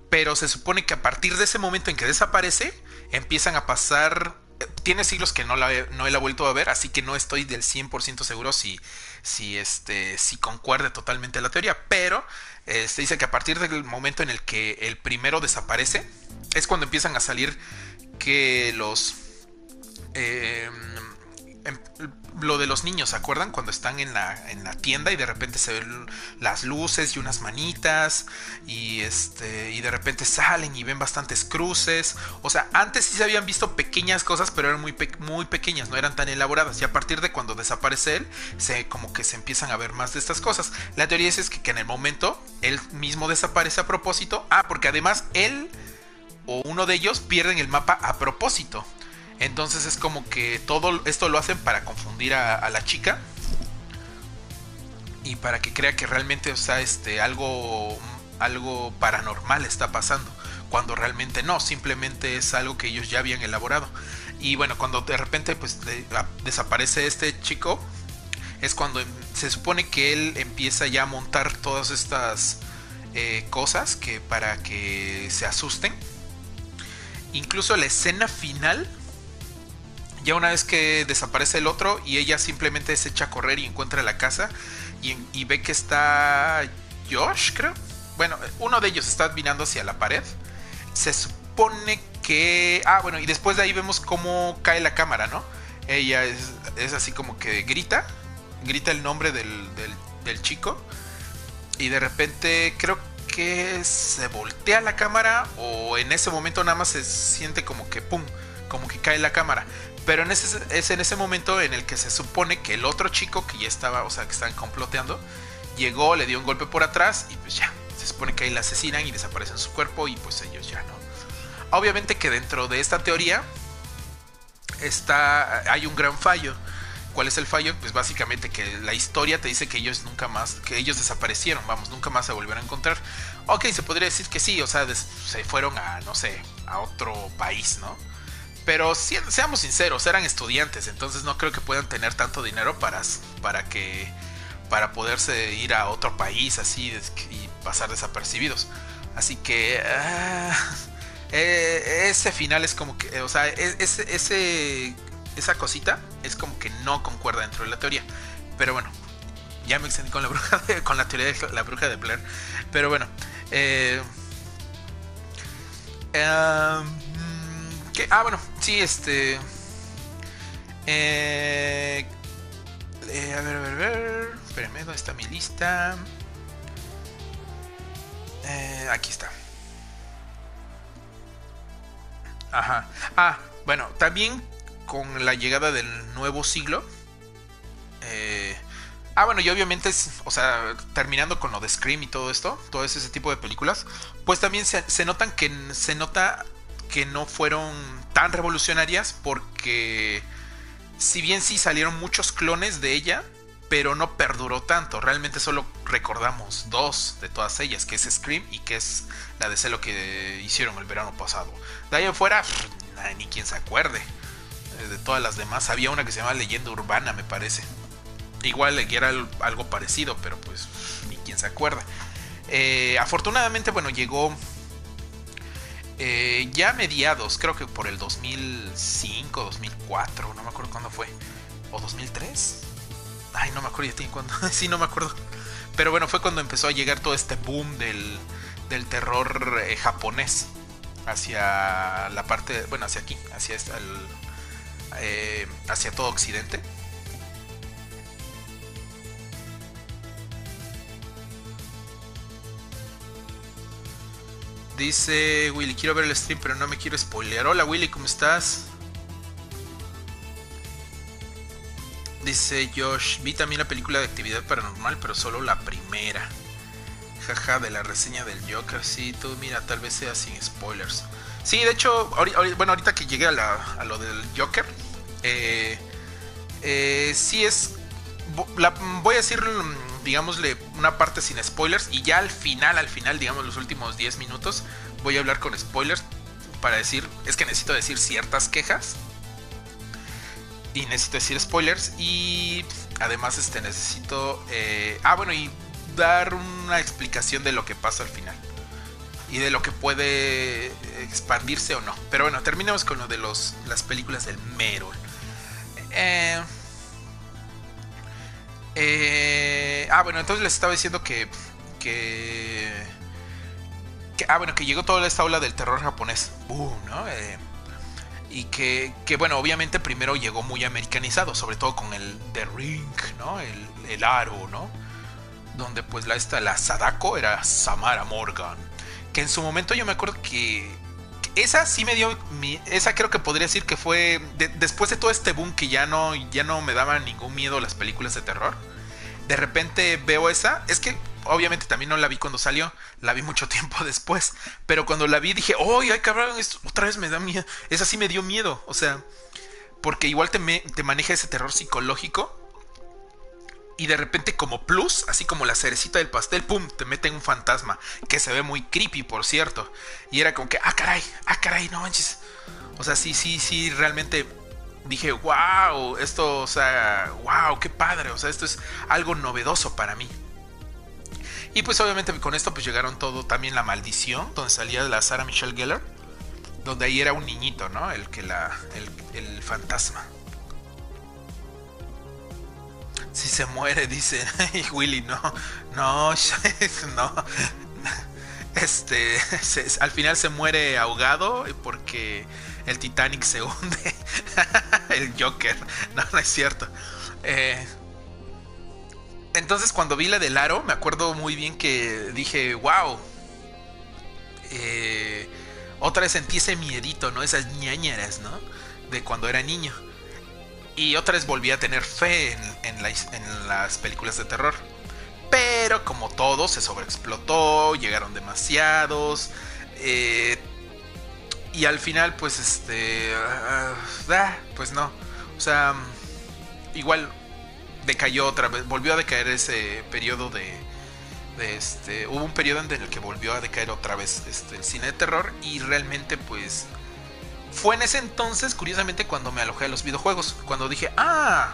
Pero se supone que a partir de ese momento en que desaparece, empiezan a pasar... Tiene siglos que no la, no he vuelto a ver, así que no estoy del 100% seguro si, si, este, si concuerde totalmente la teoría. Pero se este, dice que a partir del momento en el que el primero desaparece, es cuando empiezan a salir que los... Em, lo de los niños, ¿se acuerdan? Cuando están en la, en la tienda y de repente se ven las luces y unas manitas y este y de repente salen y ven bastantes cruces. O sea, antes sí se habían visto pequeñas cosas, pero eran muy, muy pequeñas, no eran tan elaboradas. Y a partir de cuando desaparece él, se como que se empiezan a ver más de estas cosas. La teoría es, que, que en el momento él mismo desaparece a propósito. Ah, porque además él o uno de ellos pierden el mapa a propósito. Entonces es como que todo esto lo hacen para confundir a, la chica. Y para que crea que realmente, o sea, este, algo, algo paranormal está pasando. Cuando realmente no, simplemente es algo que ellos ya habían elaborado. Y bueno, cuando de repente pues desaparece este chico, es cuando se supone que él empieza ya a montar todas estas eh, cosas que para que se asusten. Incluso la escena final ya una vez que desaparece el otro y ella simplemente se echa a correr y encuentra la casa y, ve que está Josh, creo. Bueno, uno de ellos está mirando hacia la pared. Se supone que... Ah, bueno, y después de ahí vemos cómo cae la cámara, ¿no? Ella es, así como que grita, grita el nombre del, del chico y de repente creo que se voltea la cámara o en ese momento nada más se siente como que ¡pum! como que cae la cámara. Pero es en ese momento en el que se supone que el otro chico que ya estaba, o sea, que estaban comploteando, llegó, le dio un golpe por atrás y pues ya, se supone que ahí la asesinan y desaparecen su cuerpo y pues ellos ya no. Obviamente que dentro de esta teoría está, hay un gran fallo. ¿Cuál es el fallo? Pues básicamente que la historia te dice que ellos nunca más, que ellos desaparecieron, vamos, nunca más se volvieron a encontrar. Ok, se podría decir que sí, o sea, se fueron a, no sé, a otro país, ¿no? Pero seamos sinceros, eran estudiantes, entonces no creo que puedan tener tanto dinero para, para que para poderse ir a otro país así y pasar desapercibidos. Así que ah, eh, ese final es como que, o sea, e, ese, esa cosita es como que no concuerda dentro de la teoría. Pero bueno, ya me extendí con la bruja con la teoría de la bruja de Blair. Pero bueno, eh, Ah, bueno, sí, este. Eh, eh, a ver, a ver, a ver. Espérenme, ¿dónde está mi lista? Eh, aquí está. Ajá. Ah, bueno, también con la llegada del nuevo siglo. Eh, ah, bueno, y obviamente, es, o sea, terminando con lo de Scream y todo esto, todo ese tipo de películas, pues también se notan que se nota que no fueron tan revolucionarias porque si bien sí salieron muchos clones de ella, pero no perduró tanto. Realmente solo recordamos dos de todas ellas, que es Scream y que es la de Celo que hicieron el verano pasado. De ahí afuera, ni quien se acuerde. Eh, de todas las demás, había una que se llama Leyenda Urbana, me parece. Igual era algo parecido, pero pues ni quien se acuerda. Eh, afortunadamente, bueno, llegó eh, ya mediados, creo que por el 2005, 2004, no me acuerdo cuándo fue. ¿O 2003? Ay, no me acuerdo ya tiene cuándo. sí, no me acuerdo. Pero bueno, fue cuando empezó a llegar todo este boom del, del terror eh, japonés hacia la parte, bueno, hacia aquí, hacia el, eh, hacia todo Occidente. Dice Willy, quiero ver el stream, pero no me quiero spoilear. Hola Willy, ¿cómo estás? Dice Josh, vi también la película de actividad paranormal, pero solo la primera. Jaja, de la reseña del Joker. Sí, tú mira, tal vez sea sin spoilers. Sí, de hecho, bueno, ahorita que llegué a, lo del Joker, eh, eh, sí es... voy a decir, digámosle, una parte sin spoilers y ya al final, al final, digamos, los últimos 10 minutos, voy a hablar con spoilers para decir, es que necesito decir ciertas quejas y necesito decir spoilers y además este necesito eh, ah bueno y dar una explicación de lo que pasa al final y de lo que puede expandirse o no. Pero bueno terminemos con lo de los las películas del Merol eh, eh, ah bueno entonces les estaba diciendo que que, ah bueno que llegó toda esta ola del terror japonés boom no eh, y que, que, bueno, obviamente primero llegó muy americanizado, sobre todo con el The Ring, ¿no? El, el aro, ¿no? Donde pues la, esta, la Sadako era Samara Morgan, que en su momento yo me acuerdo que, esa sí me dio, esa creo que podría decir que fue, después de todo este boom que ya no, ya no me daba ningún miedo las películas de terror, de repente veo esa, es que obviamente también no la vi cuando salió, la vi mucho tiempo después. Pero cuando la vi dije, ¡oh, ay cabrón! Esto otra vez me da miedo. Esa sí me dio miedo. O sea, porque igual te, te maneja ese terror psicológico. Y de repente, como plus, así como la cerecita del pastel, ¡pum! Te mete un fantasma. Que se ve muy creepy, por cierto. Y era como que, ¡ah, caray! ¡ah, caray! No manches. O sea, sí, sí, sí, realmente dije, wow, esto, o sea, wow, qué padre, o sea, esto es algo novedoso para mí. Y pues obviamente con esto pues llegaron todo, también la maldición, donde salía la Sarah Michelle Gellar, donde ahí era un niñito, ¿no? El que la, el, fantasma. Si se muere, dice Willy, no, no, no. Este, al final se muere ahogado porque el Titanic se hunde. el Joker, no, no es cierto. Eh, entonces cuando vi la del aro, me acuerdo muy bien que dije, wow. Eh, otra vez sentí ese miedito, ¿no? Esas ñañeras, ¿no? De cuando era niño. Y otra vez volví a tener fe en, las películas de terror. Pero como todo, se sobreexplotó, llegaron demasiados. Eh, y al final, pues, este... Ah, pues no. O sea, igual decayó otra vez, volvió a decaer ese periodo de, este, hubo un periodo en el que volvió a decaer otra vez este, el cine de terror y realmente pues fue en ese entonces, curiosamente, cuando me alojé a los videojuegos, cuando dije, ah,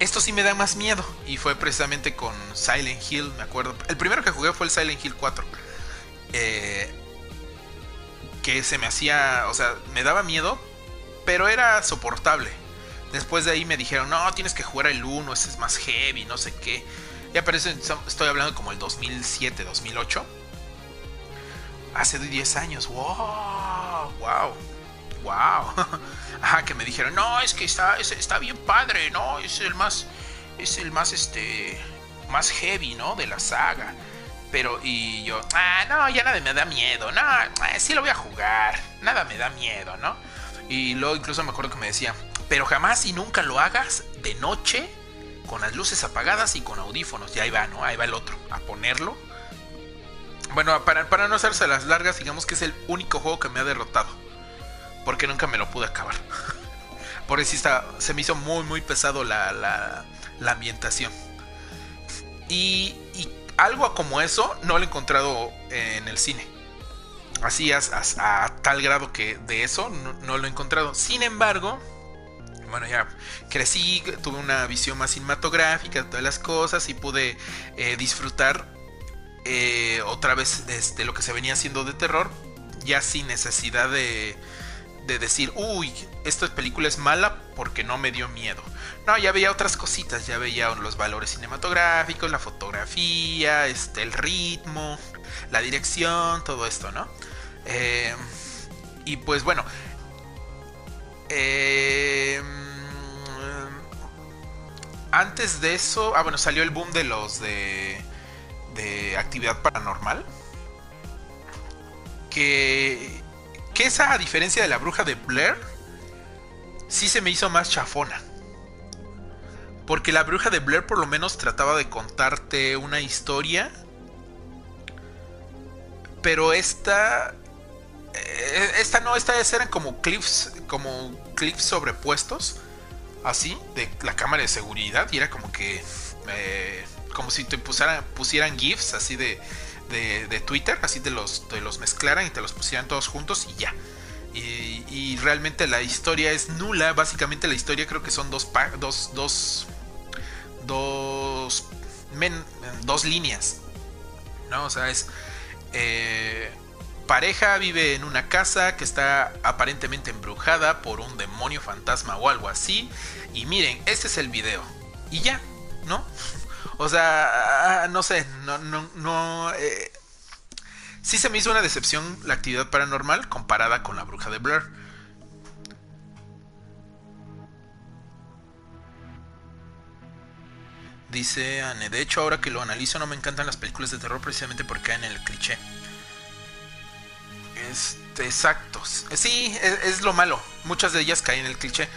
esto sí me da más miedo y fue precisamente con Silent Hill, me acuerdo, el primero que jugué fue el Silent Hill 4. Eh, que se me hacía, o sea, me daba miedo, pero era soportable Después de ahí me dijeron, no, tienes que jugar el 1, ese es más heavy, no sé qué. Ya parece, estoy hablando como el 2007, 2008. Hace 10 años, wow, wow, wow. Ajá, que me dijeron, no, es que está, está bien padre, no, es el más, es el más, este, más heavy, ¿no? De la saga. Pero, y yo, ah, no, ya nada me da miedo, no, eh, sí lo voy a jugar, nada me da miedo, ¿no? Y luego incluso me acuerdo que me decía, pero jamás y nunca lo hagas de noche, con las luces apagadas y con audífonos. Y ahí va, ¿no? Ahí va el otro, a ponerlo. Bueno, para, para no hacerse las largas, digamos que es el único juego que me ha derrotado. Porque nunca me lo pude acabar. Por eso está, se me hizo muy, muy pesado la, la, ambientación. Y, y, algo como eso no lo he encontrado en el cine. Así a, a, tal grado que de eso no, lo he encontrado. Sin embargo, bueno, ya crecí, tuve una visión más cinematográfica de todas las cosas y pude eh, disfrutar eh, otra vez de, lo que se venía haciendo de terror, ya sin necesidad de, de decir, uy, esta película es mala porque no me dio miedo. No, ya veía otras cositas, ya veía los valores cinematográficos, la fotografía, este, el ritmo, la dirección, todo esto, ¿no? Eh, y pues bueno, eh, antes de eso, ah bueno, salió el boom de los de, de actividad paranormal. Que, que esa, a diferencia de la bruja de Blair, sí se me hizo más chafona. Porque la bruja de Blair por lo menos trataba de contarte una historia. Pero esta eh, esta no, esta eran como clips, como clips sobrepuestos, así, de la cámara de seguridad, y era como que, eh, como si te pusieran, pusieran GIFs así de, de, Twitter, así te los, te los mezclaran y te los pusieran todos juntos y ya. Y, realmente la historia es nula, básicamente la historia creo que son dos, dos, dos, dos, dos líneas, ¿no? O sea, es... Eh, pareja vive en una casa que está aparentemente embrujada por un demonio fantasma o algo así. Y miren, este es el video. Y ya, ¿no? O sea, ah, no sé, no, no. Eh, sí se me hizo una decepción la actividad paranormal comparada con la bruja de Blair. Dice Anne, de hecho ahora que lo analizo no me encantan las películas de terror precisamente porque caen en el cliché. Este, exacto. Sí, es, es, lo malo. Muchas de ellas caen en el cliché.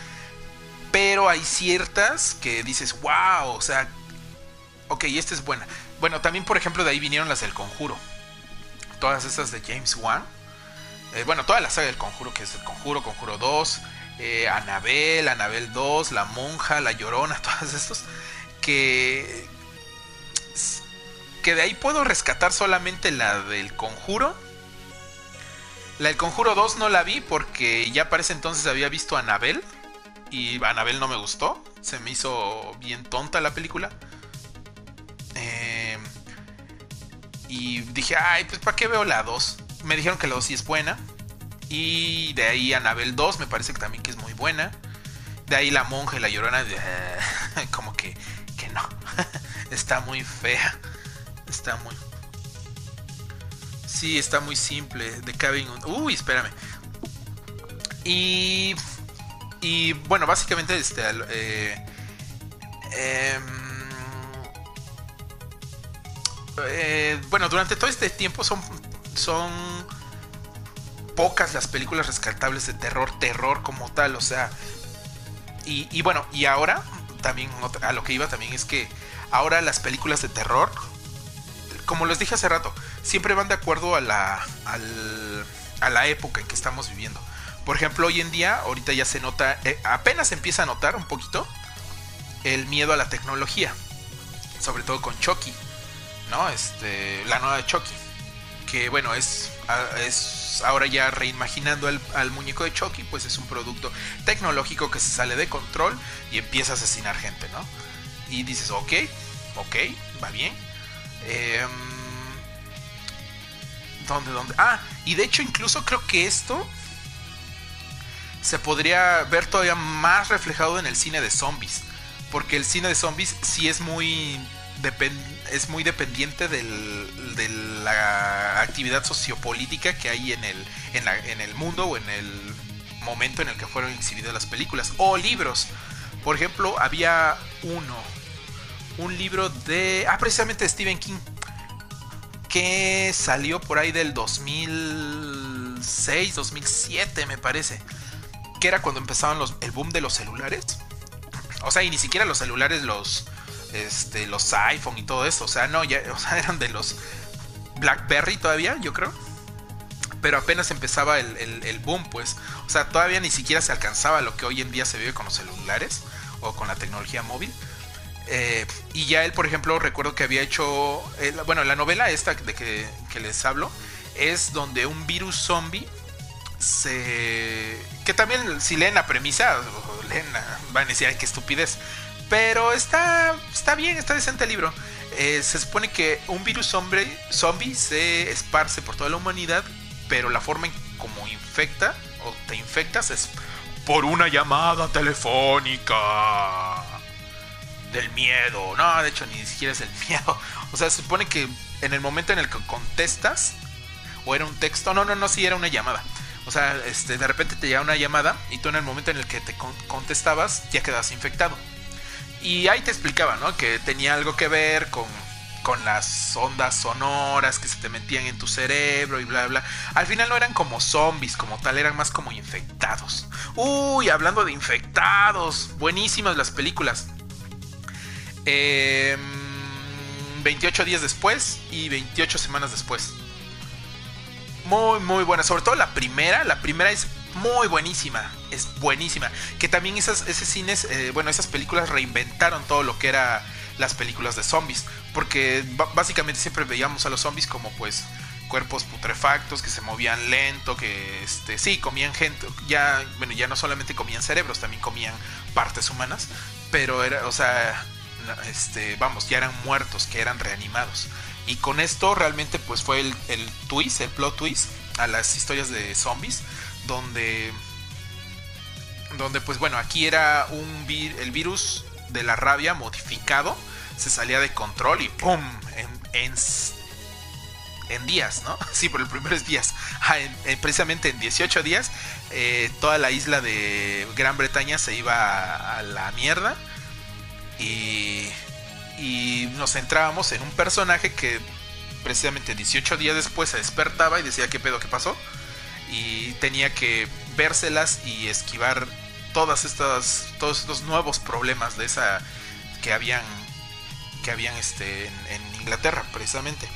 Pero hay ciertas que dices, wow, o sea, ok, esta es buena. Bueno, también, por ejemplo, de ahí vinieron las del conjuro. Todas esas de James Wan. Eh, bueno, toda la saga del conjuro, que es el conjuro, conjuro 2, eh, Anabel, Anabel 2, La Monja, La Llorona, todas estos. Que. Que de ahí puedo rescatar solamente la del conjuro la del Conjuro 2 no la vi porque ya para ese entonces había visto a Anabel. Y Anabel no me gustó. Se me hizo bien tonta la película. Y dije, ay, pues ¿para qué veo la 2? Me dijeron que la 2 sí es buena. Y de ahí Anabel 2 me parece que también que es muy buena. De ahí la monja y la llorona, como que, que no. Está muy fea. Está muy... Sí, está muy simple. De Cabin. Uy, espérame. Y. Y bueno, básicamente este. Eh, eh, eh, bueno, durante todo este tiempo son. Son pocas las películas rescatables de terror, terror como tal, o sea. Y, bueno, y ahora también a lo que iba también es que ahora las películas de terror, como les dije hace rato, siempre van de acuerdo a la, al, a la época en que estamos viviendo. Por ejemplo, hoy en día, ahorita ya se nota, eh, apenas empieza a notar un poquito el miedo a la tecnología. Sobre todo con Chucky, ¿no? Este, la nueva de Chucky. Que bueno, es, es ahora ya reimaginando al, al, muñeco de Chucky, pues es un producto tecnológico que se sale de control y empieza a asesinar gente, ¿no? Y dices, ok, ok, va bien. Eh, ¿Dónde, dónde? Ah, y de hecho incluso creo que esto se podría ver todavía más reflejado en el cine de zombies. Porque el cine de zombies sí es muy, es muy dependiente del, de la actividad sociopolítica que hay en el, mundo o en el momento en el que fueron exhibidas las películas. O libros. Por ejemplo, había uno. Un libro de... Ah, precisamente de Stephen King que salió por ahí del 2006, 2007 me parece, que era cuando empezaban los, el boom de los celulares. O sea, y ni siquiera los celulares, los, este, los iPhone y todo eso, o sea, no, ya, o sea, eran de los BlackBerry todavía, yo creo. Pero apenas empezaba el, el boom, pues. O sea, todavía ni siquiera se alcanzaba lo que hoy en día se vive con los celulares o con la tecnología móvil. Eh, y ya él, por ejemplo, recuerdo que había hecho, eh, bueno, la novela esta de que, les hablo, es donde un virus zombie se... que también si leen la premisa, leen, van a decir, ay, qué estupidez. Pero está, está bien, está decente el libro. Eh, se supone que un virus zombie, zombie se esparce por toda la humanidad, pero la forma en como infecta o te infectas es por una llamada telefónica del miedo. No, de hecho, ni siquiera es el miedo. O sea, se supone que en el momento en el que contestas, o era un texto, no, no, no, sí era una llamada. O sea, este, de repente te llega una llamada y tú en el momento en el que te contestabas ya quedas infectado. Y ahí te explicaba, ¿no? Que tenía algo que ver con, con las ondas sonoras que se te metían en tu cerebro y bla, bla. Al final no eran como zombies como tal, eran más como infectados. Uy, hablando de infectados, buenísimas las películas. 28 em, días después y 28 semanas después. Muy, muy buena. Sobre todo la primera. La primera es muy buenísima. Es buenísima. Que también esas, cines, eh, bueno, esas películas reinventaron todo lo que era las películas de zombies. Porque básicamente siempre veíamos a los zombies como pues cuerpos putrefactos que se movían lento, que este sí comían gente, ya bueno, ya no solamente comían cerebros, también comían partes humanas, pero era, o sea, este, vamos, ya eran muertos, que eran reanimados. Y con esto realmente pues fue el, twist, el plot twist a las historias de zombies, donde, donde pues bueno, aquí era un el virus de la rabia modificado, se salía de control y ¡pum! En, en, días, ¿no? Sí, por el primer días. Ah, precisamente en 18 días, eh, toda la isla de Gran Bretaña se iba a la mierda y, nos centrábamos en un personaje que precisamente 18 días después se despertaba y decía qué pedo que pasó y tenía que vérselas y esquivar todas estas todos estos nuevos problemas de esa que habían que habían este en Inglaterra precisamente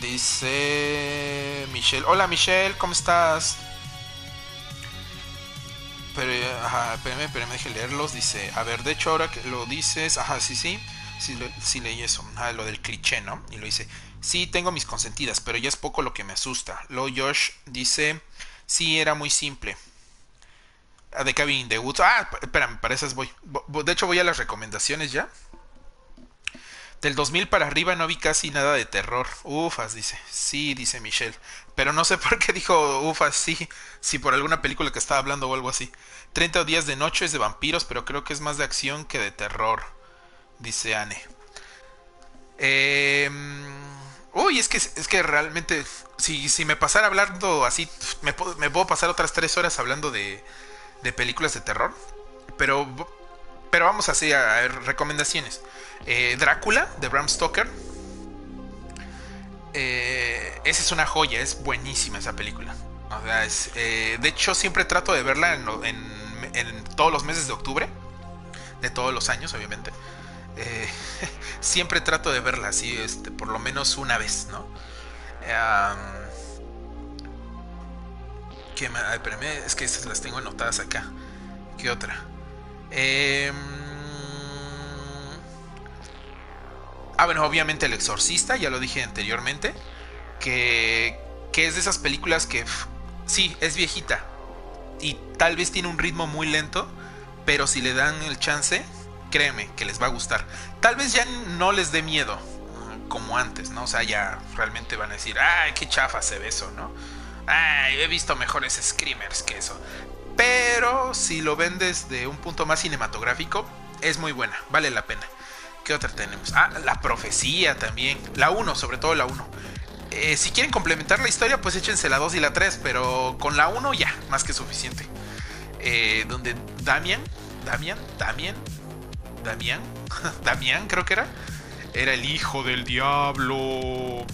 dice Michelle hola Michelle cómo estás pero, ajá, espérame, espérame, deje leerlos. Dice, a ver, de hecho ahora que lo dices, ajá, sí, sí, sí, leí eso, ah, lo del cliché, ¿no? Y lo dice, sí, tengo mis consentidas, pero ya es poco lo que me asusta. Luego Josh dice, sí, era muy simple. A The Cabin de Woods, ah, espérame, para esas voy. De hecho voy a las recomendaciones ya. Del 2000 para arriba no vi casi nada de terror. Ufas, dice. Sí, dice Michelle. Pero no sé por qué dijo ufas, sí. Si por alguna película que estaba hablando o algo así. 30 días de noche es de vampiros, pero creo que es más de acción que de terror. Dice Anne. Eh, uy, es que, es que realmente, si, si me pasara hablando así, me, me puedo pasar otras tres horas hablando de, de películas de terror. Pero, pero vamos así a, a recomendaciones. Eh, Drácula de Bram Stoker. Eh, esa es una joya, es buenísima esa película. Eh, de hecho, siempre trato de verla en, todos los meses de octubre, de todos los años, obviamente. siempre trato de verla así, este, por lo menos una vez, ¿no? ¿qué es que estas las tengo anotadas acá. ¿Qué otra? Eh, Ah, bueno, obviamente El Exorcista, ya lo dije anteriormente. Que, que es de esas películas que sí, es viejita. Y tal vez tiene un ritmo muy lento. Pero si le dan el chance, créeme que les va a gustar. Tal vez ya no les dé miedo. Como antes, ¿no? O sea, ya realmente van a decir, ay, qué chafa se ve eso, ¿no? Ay, he visto mejores screamers que eso. Pero si lo ven desde un punto más cinematográfico, es muy buena, vale la pena. ¿Qué otra tenemos? Ah, la profecía también. La 1, sobre todo la 1. Eh, si quieren complementar la historia, pues échense la 2 y la 3, pero con la 1 ya, más que suficiente. Eh, donde Damian, Damian, Damian, Damian, Damian creo que era, era el hijo del diablo.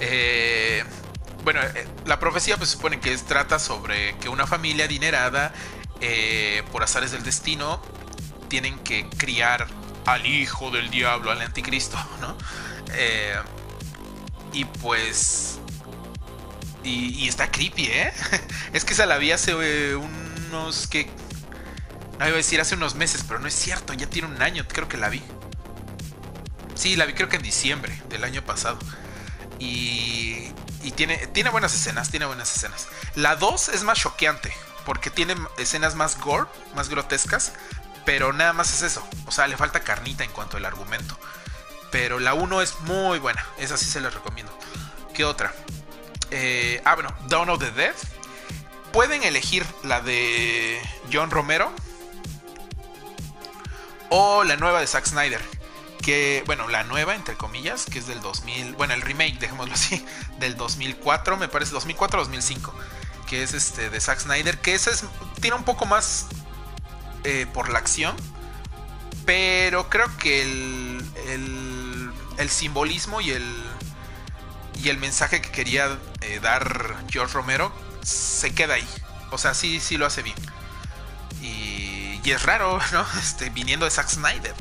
Eh, bueno, eh, la profecía pues supone que trata sobre que una familia adinerada, eh, por azares del destino, tienen que criar al hijo del diablo, al anticristo, ¿no? y pues... Y, está creepy, ¿eh? es que esa la vi hace unos que... No iba a decir hace unos meses, pero no es cierto, ya tiene un año, creo que la vi. Sí, la vi creo que en diciembre del año pasado. Y, tiene, tiene buenas escenas, tiene buenas escenas. La 2 es más choqueante, porque tiene escenas más gore, más grotescas, pero nada más es eso. O sea, le falta carnita en cuanto al argumento. Pero la 1 es muy buena, esa sí se la recomiendo. ¿Qué otra? Eh, ah, bueno, Dawn of the Dead. Pueden elegir la de John Romero o la nueva de Zack Snyder que, bueno, la nueva, entre comillas, que es del 2000, bueno, el remake, dejémoslo así, del 2004, me parece, 2004-2005, que es este de Zack Snyder, que ese es, tiene un poco más eh, por la acción, pero creo que el, el, simbolismo y el, y el mensaje que quería eh, dar George Romero se queda ahí, o sea, sí, sí lo hace bien. Y es raro, ¿no? Este, viniendo de Zack Snyder.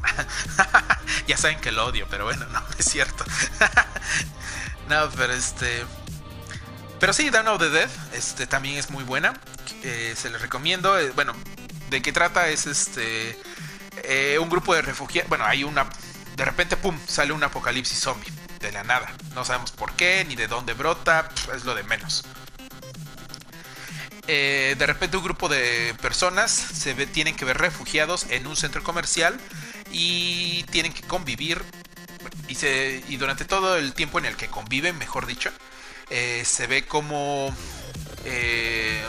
ya saben que lo odio, pero bueno, no, es cierto. no, pero este. Pero sí, Dawn of the Dead este, también es muy buena. Eh, se les recomiendo. Eh, bueno, ¿de qué trata? Es este. Eh, un grupo de refugiados. Bueno, hay una. De repente, pum, sale un apocalipsis zombie. De la nada. No sabemos por qué, ni de dónde brota. Es lo de menos. Eh, de repente un grupo de personas se tienen que ver refugiados en un centro comercial y tienen que convivir y, durante todo el tiempo en el que conviven, mejor dicho, eh, se ve como eh,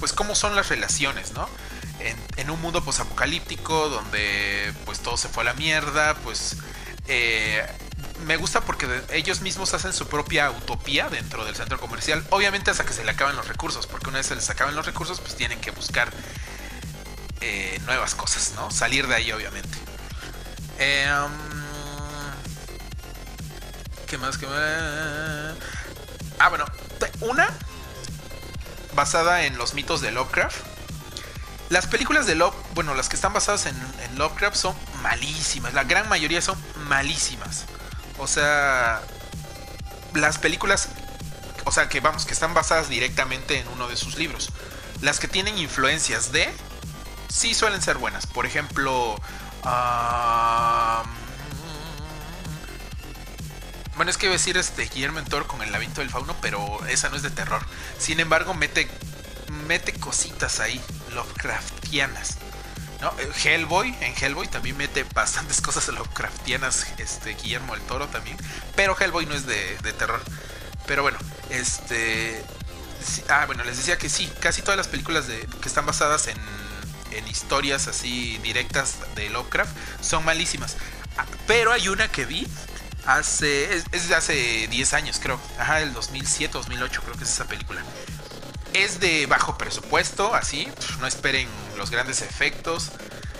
pues cómo son las relaciones, ¿no? En, un mundo apocalíptico donde pues todo se fue a la mierda, pues me gusta porque ellos mismos hacen su propia utopía dentro del centro comercial. Obviamente hasta que se le acaban los recursos, porque una vez se les acaban los recursos, pues tienen que buscar eh, nuevas cosas, ¿no? Salir de ahí, obviamente. Em, ¿Qué más? ¿Qué más? Ah, bueno, una basada en los mitos de Lovecraft. Las películas de Love, bueno, las que están basadas en Lovecraft son malísimas. La gran mayoría son malísimas. O sea, las películas, o sea, que vamos, que están basadas directamente en uno de sus libros. Las que tienen influencias de, sí suelen ser buenas. Por ejemplo, bueno, es que iba a decir este Guillermo Mentor con el laberinto del fauno, pero esa no es de terror. Sin embargo, mete, mete cositas ahí, Lovecraftianas. Eh, Hellboy, en Hellboy también mete bastantes cosas Lovecraftianas, este, Guillermo el Toro también, pero Hellboy no es de, terror. Pero bueno, este... Ah, bueno, les decía que sí, casi todas las películas de, que están basadas en, en historias así directas de Lovecraft son malísimas. Ah, pero hay una que vi hace. Es, de hace 10 años, creo. Ajá, el 2007, 2008, creo que es esa película. Es de bajo presupuesto, así. No esperen los grandes efectos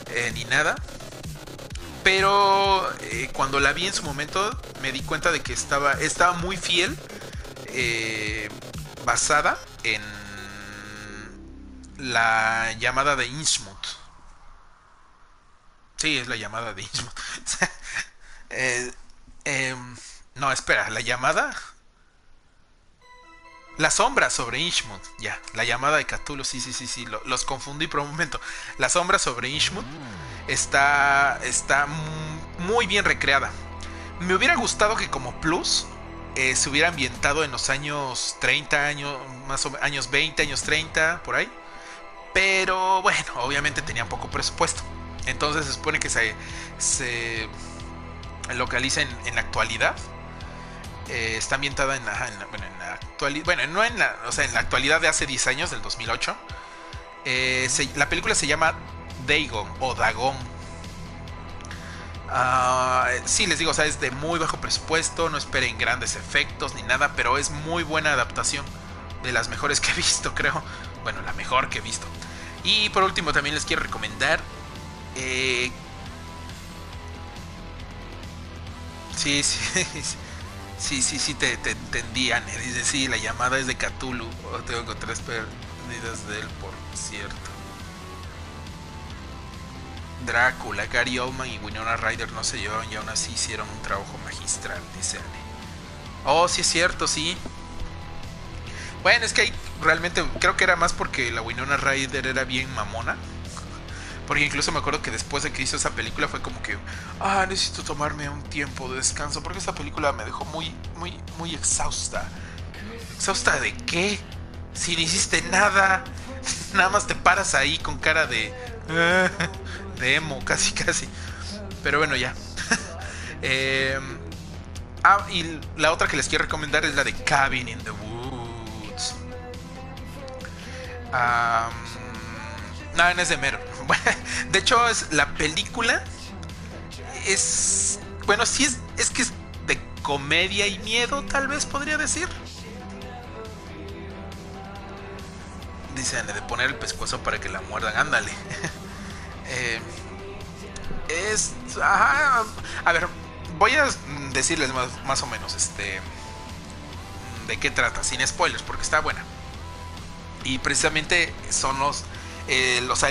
eh, ni nada. Pero eh, cuando la vi en su momento me di cuenta de que estaba, estaba muy fiel, eh, basada en la llamada de Innsmouth. Sí, es la llamada de Innsmouth. Em, no, espera, la llamada la sombra sobre Inchmut, ya. La llamada de Cthulhu, sí, sí, sí, sí. los confundí por un momento. La sombra sobre Inchmut está, está muy bien recreada. Me hubiera gustado que como plus eh, se hubiera ambientado en los años 30, años, más o menos, años 20, años 30, por ahí. Pero bueno, obviamente tenía poco presupuesto. Entonces se supone que se, se localiza en, la actualidad. Eh, está ambientada en, bueno, en bueno, no en la, o sea, en la actualidad de hace 10 años, del 2008. Eh, la película se llama Dagon o Dagon. Ah, sí, les digo, o sea, es de muy bajo presupuesto, no esperen grandes efectos ni nada, pero es muy buena adaptación. De las mejores que he visto, creo. Bueno, la mejor que he visto. Y por último, también les quiero recomendar. Eh, Sí, sí. Sí, sí, sí, te, te entendían. Dice, sí, la llamada es de Cthulhu. O tengo tres perdidas de él, por cierto. Drácula, Gary Oldman y Winona Ryder no se llevaban y aún así hicieron un trabajo magistral, dice Ale. Oh, sí es cierto, sí. Bueno, es que realmente creo que era más porque la Winona Ryder era bien mamona. Porque incluso me acuerdo que después de que hizo esa película fue como que, ah, necesito tomarme un tiempo de descanso porque esa película me dejó muy, muy, muy exhausta. ¿Exhausta de qué? Si no hiciste nada, nada más te paras ahí con cara de, de emo, casi, casi. Pero bueno, ya. Em, ah, y la otra que les quiero recomendar es la de Cabin in the Woods. no, no es de mero de hecho, es la película es. Bueno, sí es, es que es de comedia y miedo, tal vez podría decir. Dicen de poner el pescuezo para que la muerdan, ándale. Eh, es. a ver, voy a decirles más, o menos este de qué trata, sin spoilers, porque está buena. Y precisamente son los, eh, los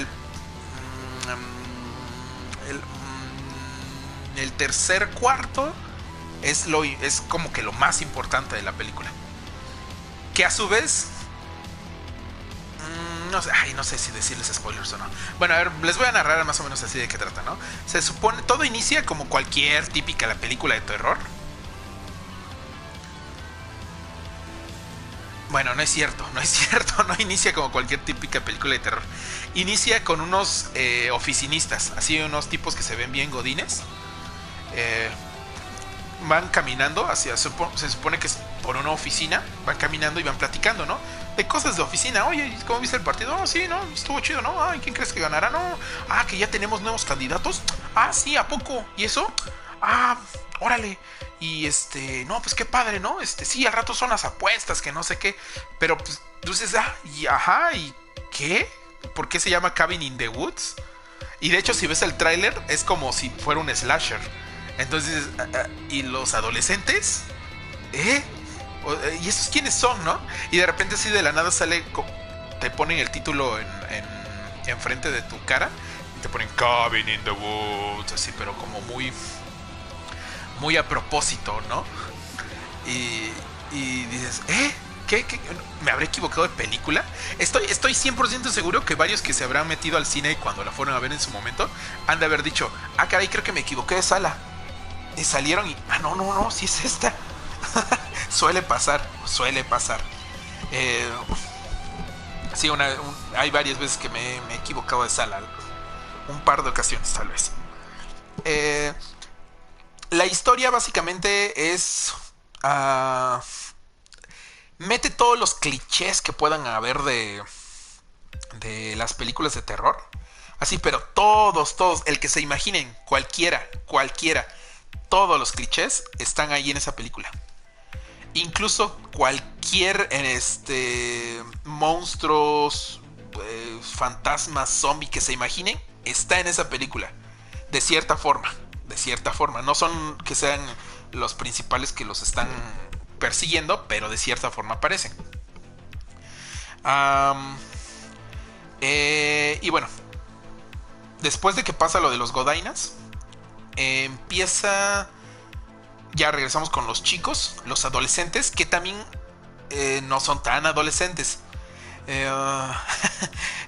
el tercer cuarto es, lo, es como que lo más importante de la película. Que a su vez... Mm, no sé, no sé si decirles spoilers o no. Bueno, a ver, les voy a narrar más o menos así de qué trata, ¿no? Se supone, todo inicia como cualquier típica la película de terror. Bueno, no es cierto, no es cierto, no inicia como cualquier típica película de terror. Inicia con unos eh, oficinistas, así unos tipos que se ven bien godines. Eh, van caminando hacia, se supone que es por una oficina, van caminando y van platicando, ¿no? De cosas de oficina, oye, ¿cómo viste el partido? Oh, sí, ¿no? Estuvo chido, ¿no? Ay, ¿quién crees que ganará? No, ah, que ya tenemos nuevos candidatos. Ah, sí, ¿a poco? ¿Y eso? Ah, órale. Y este, no, pues qué padre, ¿no? Este, sí, al rato son las apuestas, que no sé qué. Pero pues, dices, ah, y ajá, ¿y qué? ¿Por qué se llama Cabin in the Woods? Y de hecho, si ves el tráiler, es como si fuera un slasher. Entonces, ah, ah, ¿y los adolescentes? ¿Eh? eh ¿Y esos quiénes son, no? Y de repente así de la nada sale, te ponen el título en, en, de tu cara. Y te ponen Cabin in the Woods, así, pero como muy muy a propósito, ¿no? Y, y dices, ¿eh? ¿Qué, ¿Me habré equivocado de película? Estoy, estoy 100% seguro que varios que se habrán metido al cine cuando la fueron a ver en su momento han de haber dicho, ah, caray, creo que me equivoqué de sala. Y salieron y, ah, no, no, no, si es esta. suele pasar, suele pasar. Eh, sí, una, hay varias veces que me, he equivocado de sala. Un par de ocasiones, tal vez. Eh, la historia básicamente es... Ah, mete todos los clichés que puedan haber de, de las películas de terror. Así, pero todos, todos, el que se imaginen, cualquiera, cualquiera, todos los clichés están ahí en esa película. Incluso cualquier este monstruos, eh, fantasmas, zombie que se imaginen, está en esa película. De cierta forma de cierta forma. No son que sean los principales que los están persiguiendo, pero de cierta forma aparecen. Eh, y bueno, después de que pasa lo de los Godainas, empieza... Ya regresamos con los chicos, los adolescentes, que también eh, no son tan adolescentes.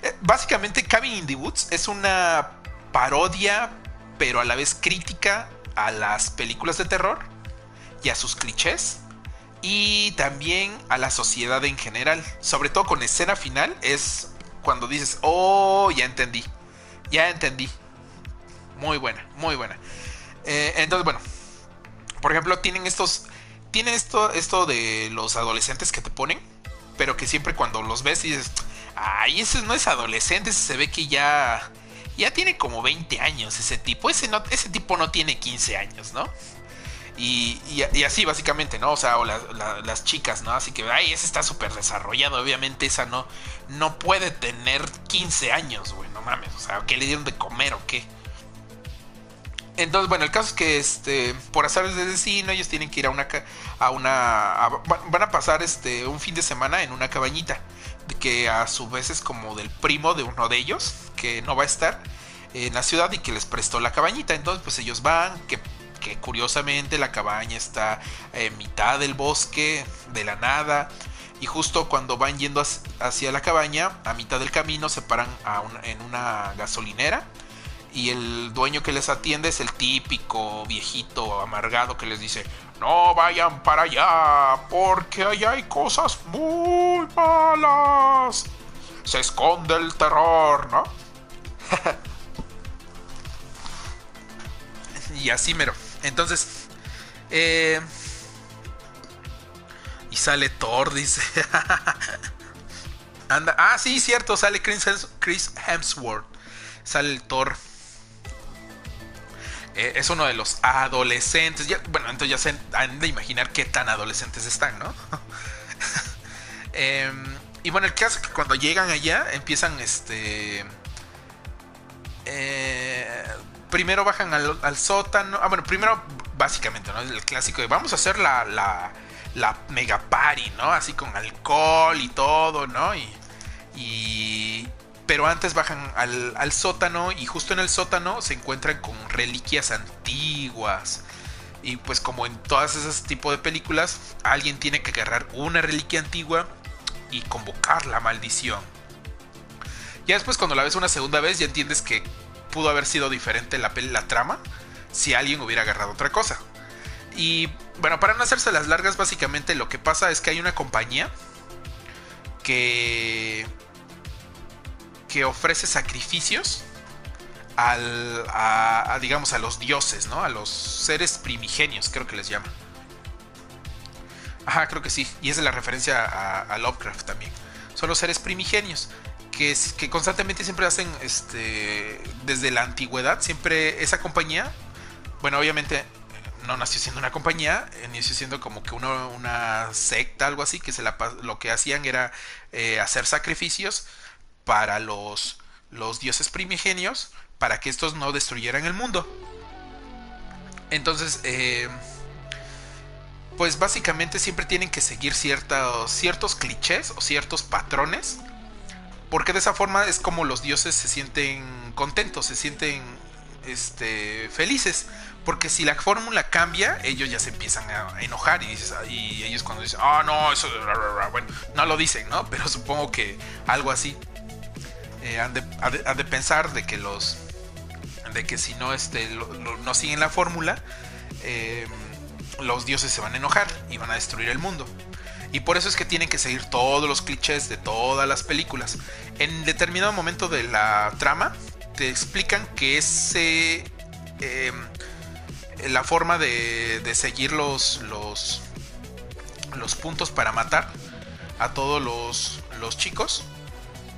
Eh, básicamente, Cabin in the Woods es una parodia pero a la vez crítica a las películas de terror y a sus clichés y también a la sociedad en general. Sobre todo con escena final es cuando dices, oh, ya entendí, ya entendí. Muy buena, muy buena. Eh, entonces, bueno, por ejemplo, tienen estos, tienen esto, esto de los adolescentes que te ponen, pero que siempre cuando los ves dices, ay, ese no es adolescente, se ve que ya ya tiene como 20 años ese tipo. Ese, no, ese tipo no tiene 15 años, ¿no? Y, así básicamente, ¿no? O sea, o las chicas, ¿no? Así que, ay, ese está súper desarrollado. Obviamente esa no, no puede tener 15 años, güey, no mames. O sea, ¿qué le dieron de comer o qué? Entonces, bueno, el caso es que este, por azares de destino, ellos tienen que ir a una a una van a pasar este un fin de semana en una cabañita que a su vez es como del primo de uno de ellos que no va a estar en la ciudad y que les prestó la cabañita. Entonces, pues ellos van, que, que curiosamente la cabaña está en mitad del bosque, de la nada. Y justo cuando van yendo hacia la cabaña, a mitad del camino se paran en una gasolinera y el dueño que les atiende es el típico viejito amargado que les dice, no vayan para allá, porque allá hay cosas muy malas. Se esconde el terror, ¿no? y así mero. Entonces, eh, y sale Thor, dice. Anda, ah, sí, cierto, sale Chris Hemsworth. Sale el Thor. Eh, es uno de los adolescentes. bueno, entonces ya se han de imaginar qué tan adolescentes están, ¿no? Em, y bueno, el caso es que cuando llegan allá empiezan este. Eh, primero bajan al, sótano. Ah, bueno, primero, básicamente, ¿no? El clásico de vamos a hacer la, la, mega party, ¿no? Así con alcohol y todo, ¿no? Y, y, pero antes bajan al, sótano y justo en el sótano se encuentran con reliquias antiguas. Y pues como en todas esas tipos de películas, alguien tiene que agarrar una reliquia antigua y convocar la maldición. Ya después cuando la ves una segunda vez ya entiendes que pudo haber sido diferente la, la trama si alguien hubiera agarrado otra cosa. Y bueno, para no hacerse las largas, básicamente lo que pasa es que hay una compañía que que ofrece sacrificios al, a, digamos, a los dioses, ¿no? A los seres primigenios, creo que les llama. Ajá, creo que sí. Y es la referencia a, Lovecraft también. Son los seres primigenios. Que, constantemente siempre hacen, este, desde la antigüedad, siempre esa compañía, bueno, obviamente no nació siendo una compañía, eh, nació siendo como que una secta, algo así, que se la, lo que hacían era eh, hacer sacrificios para los, los dioses primigenios para que estos no destruyeran el mundo. Entonces, eh, pues básicamente siempre tienen que seguir ciertos, ciertos clichés o ciertos patrones. Porque de esa forma es como los dioses se sienten contentos, se sienten este, felices. Porque si la fórmula cambia, ellos ya se empiezan a enojar y, ellos cuando dicen, ah, no, eso, bueno, no lo dicen, ¿no? Pero supongo que algo así. Eh, han, de, pensar de que los de que si no este no siguen la fórmula eh, los dioses se van a enojar y van a destruir el mundo. Y por eso es que tienen que seguir todos los clichés de todas las películas. En determinado momento de la trama te explican que ese em, la forma de, de seguir los, los los puntos para matar a todos los, los chicos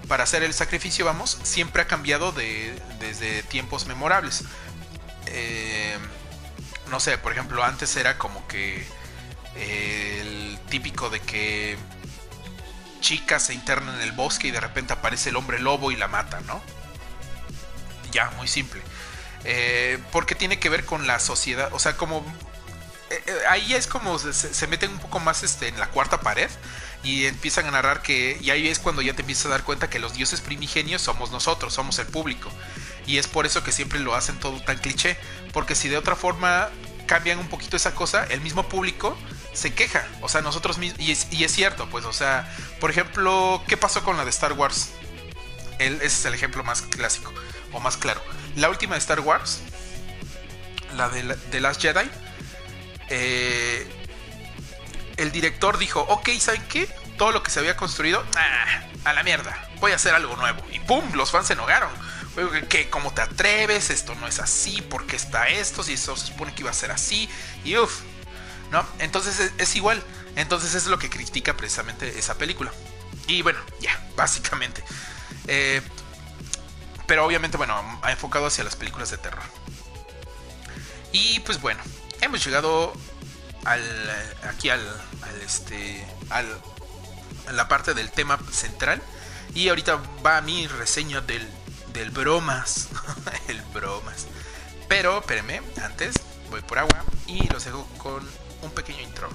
para hacer el sacrificio, vamos, siempre ha cambiado de, desde tiempos memorables. Eh, no sé, por ejemplo, antes era como que eh, el típico de que chicas se internan en el bosque y de repente aparece el hombre lobo y la mata, ¿no? Ya, muy simple. Eh, porque tiene que ver con la sociedad, o sea, como... ahí es como se, se, meten un poco más este, en la cuarta pared y empiezan a narrar que, y ahí es cuando ya te empiezas a dar cuenta que los dioses primigenios somos nosotros, somos el público. Y es por eso que siempre lo hacen todo tan cliché, porque si de otra forma cambian un poquito esa cosa, el mismo público se queja, o sea, nosotros mismos, y es, y es cierto, pues, o sea, por ejemplo, ¿qué pasó con la de Star Wars? Ese es el ejemplo más clásico, o más claro. La última de Star Wars, la de, de Last Jedi, eh, el director dijo, ok, ¿saben qué? Todo lo que se había construido, a la mierda, voy a hacer algo nuevo. Y ¡pum! Los fans se enojaron. ¿Qué? ¿Cómo te atreves? Esto no es así, ¿por qué está esto? Si eso se supone que iba a ser así. Y uff, ¿no? Entonces es, igual. Entonces es lo que critica precisamente esa película. Y bueno, ya, básicamente. Eh, pero obviamente, bueno, ha enfocado hacia las películas de terror. Y pues bueno, hemos llegado al, aquí al, al este, al, a la parte del tema central. Y ahorita va mi reseña del, del bromas. el bromas. Pero, espérenme, antes voy por agua y los dejo con un pequeño intro.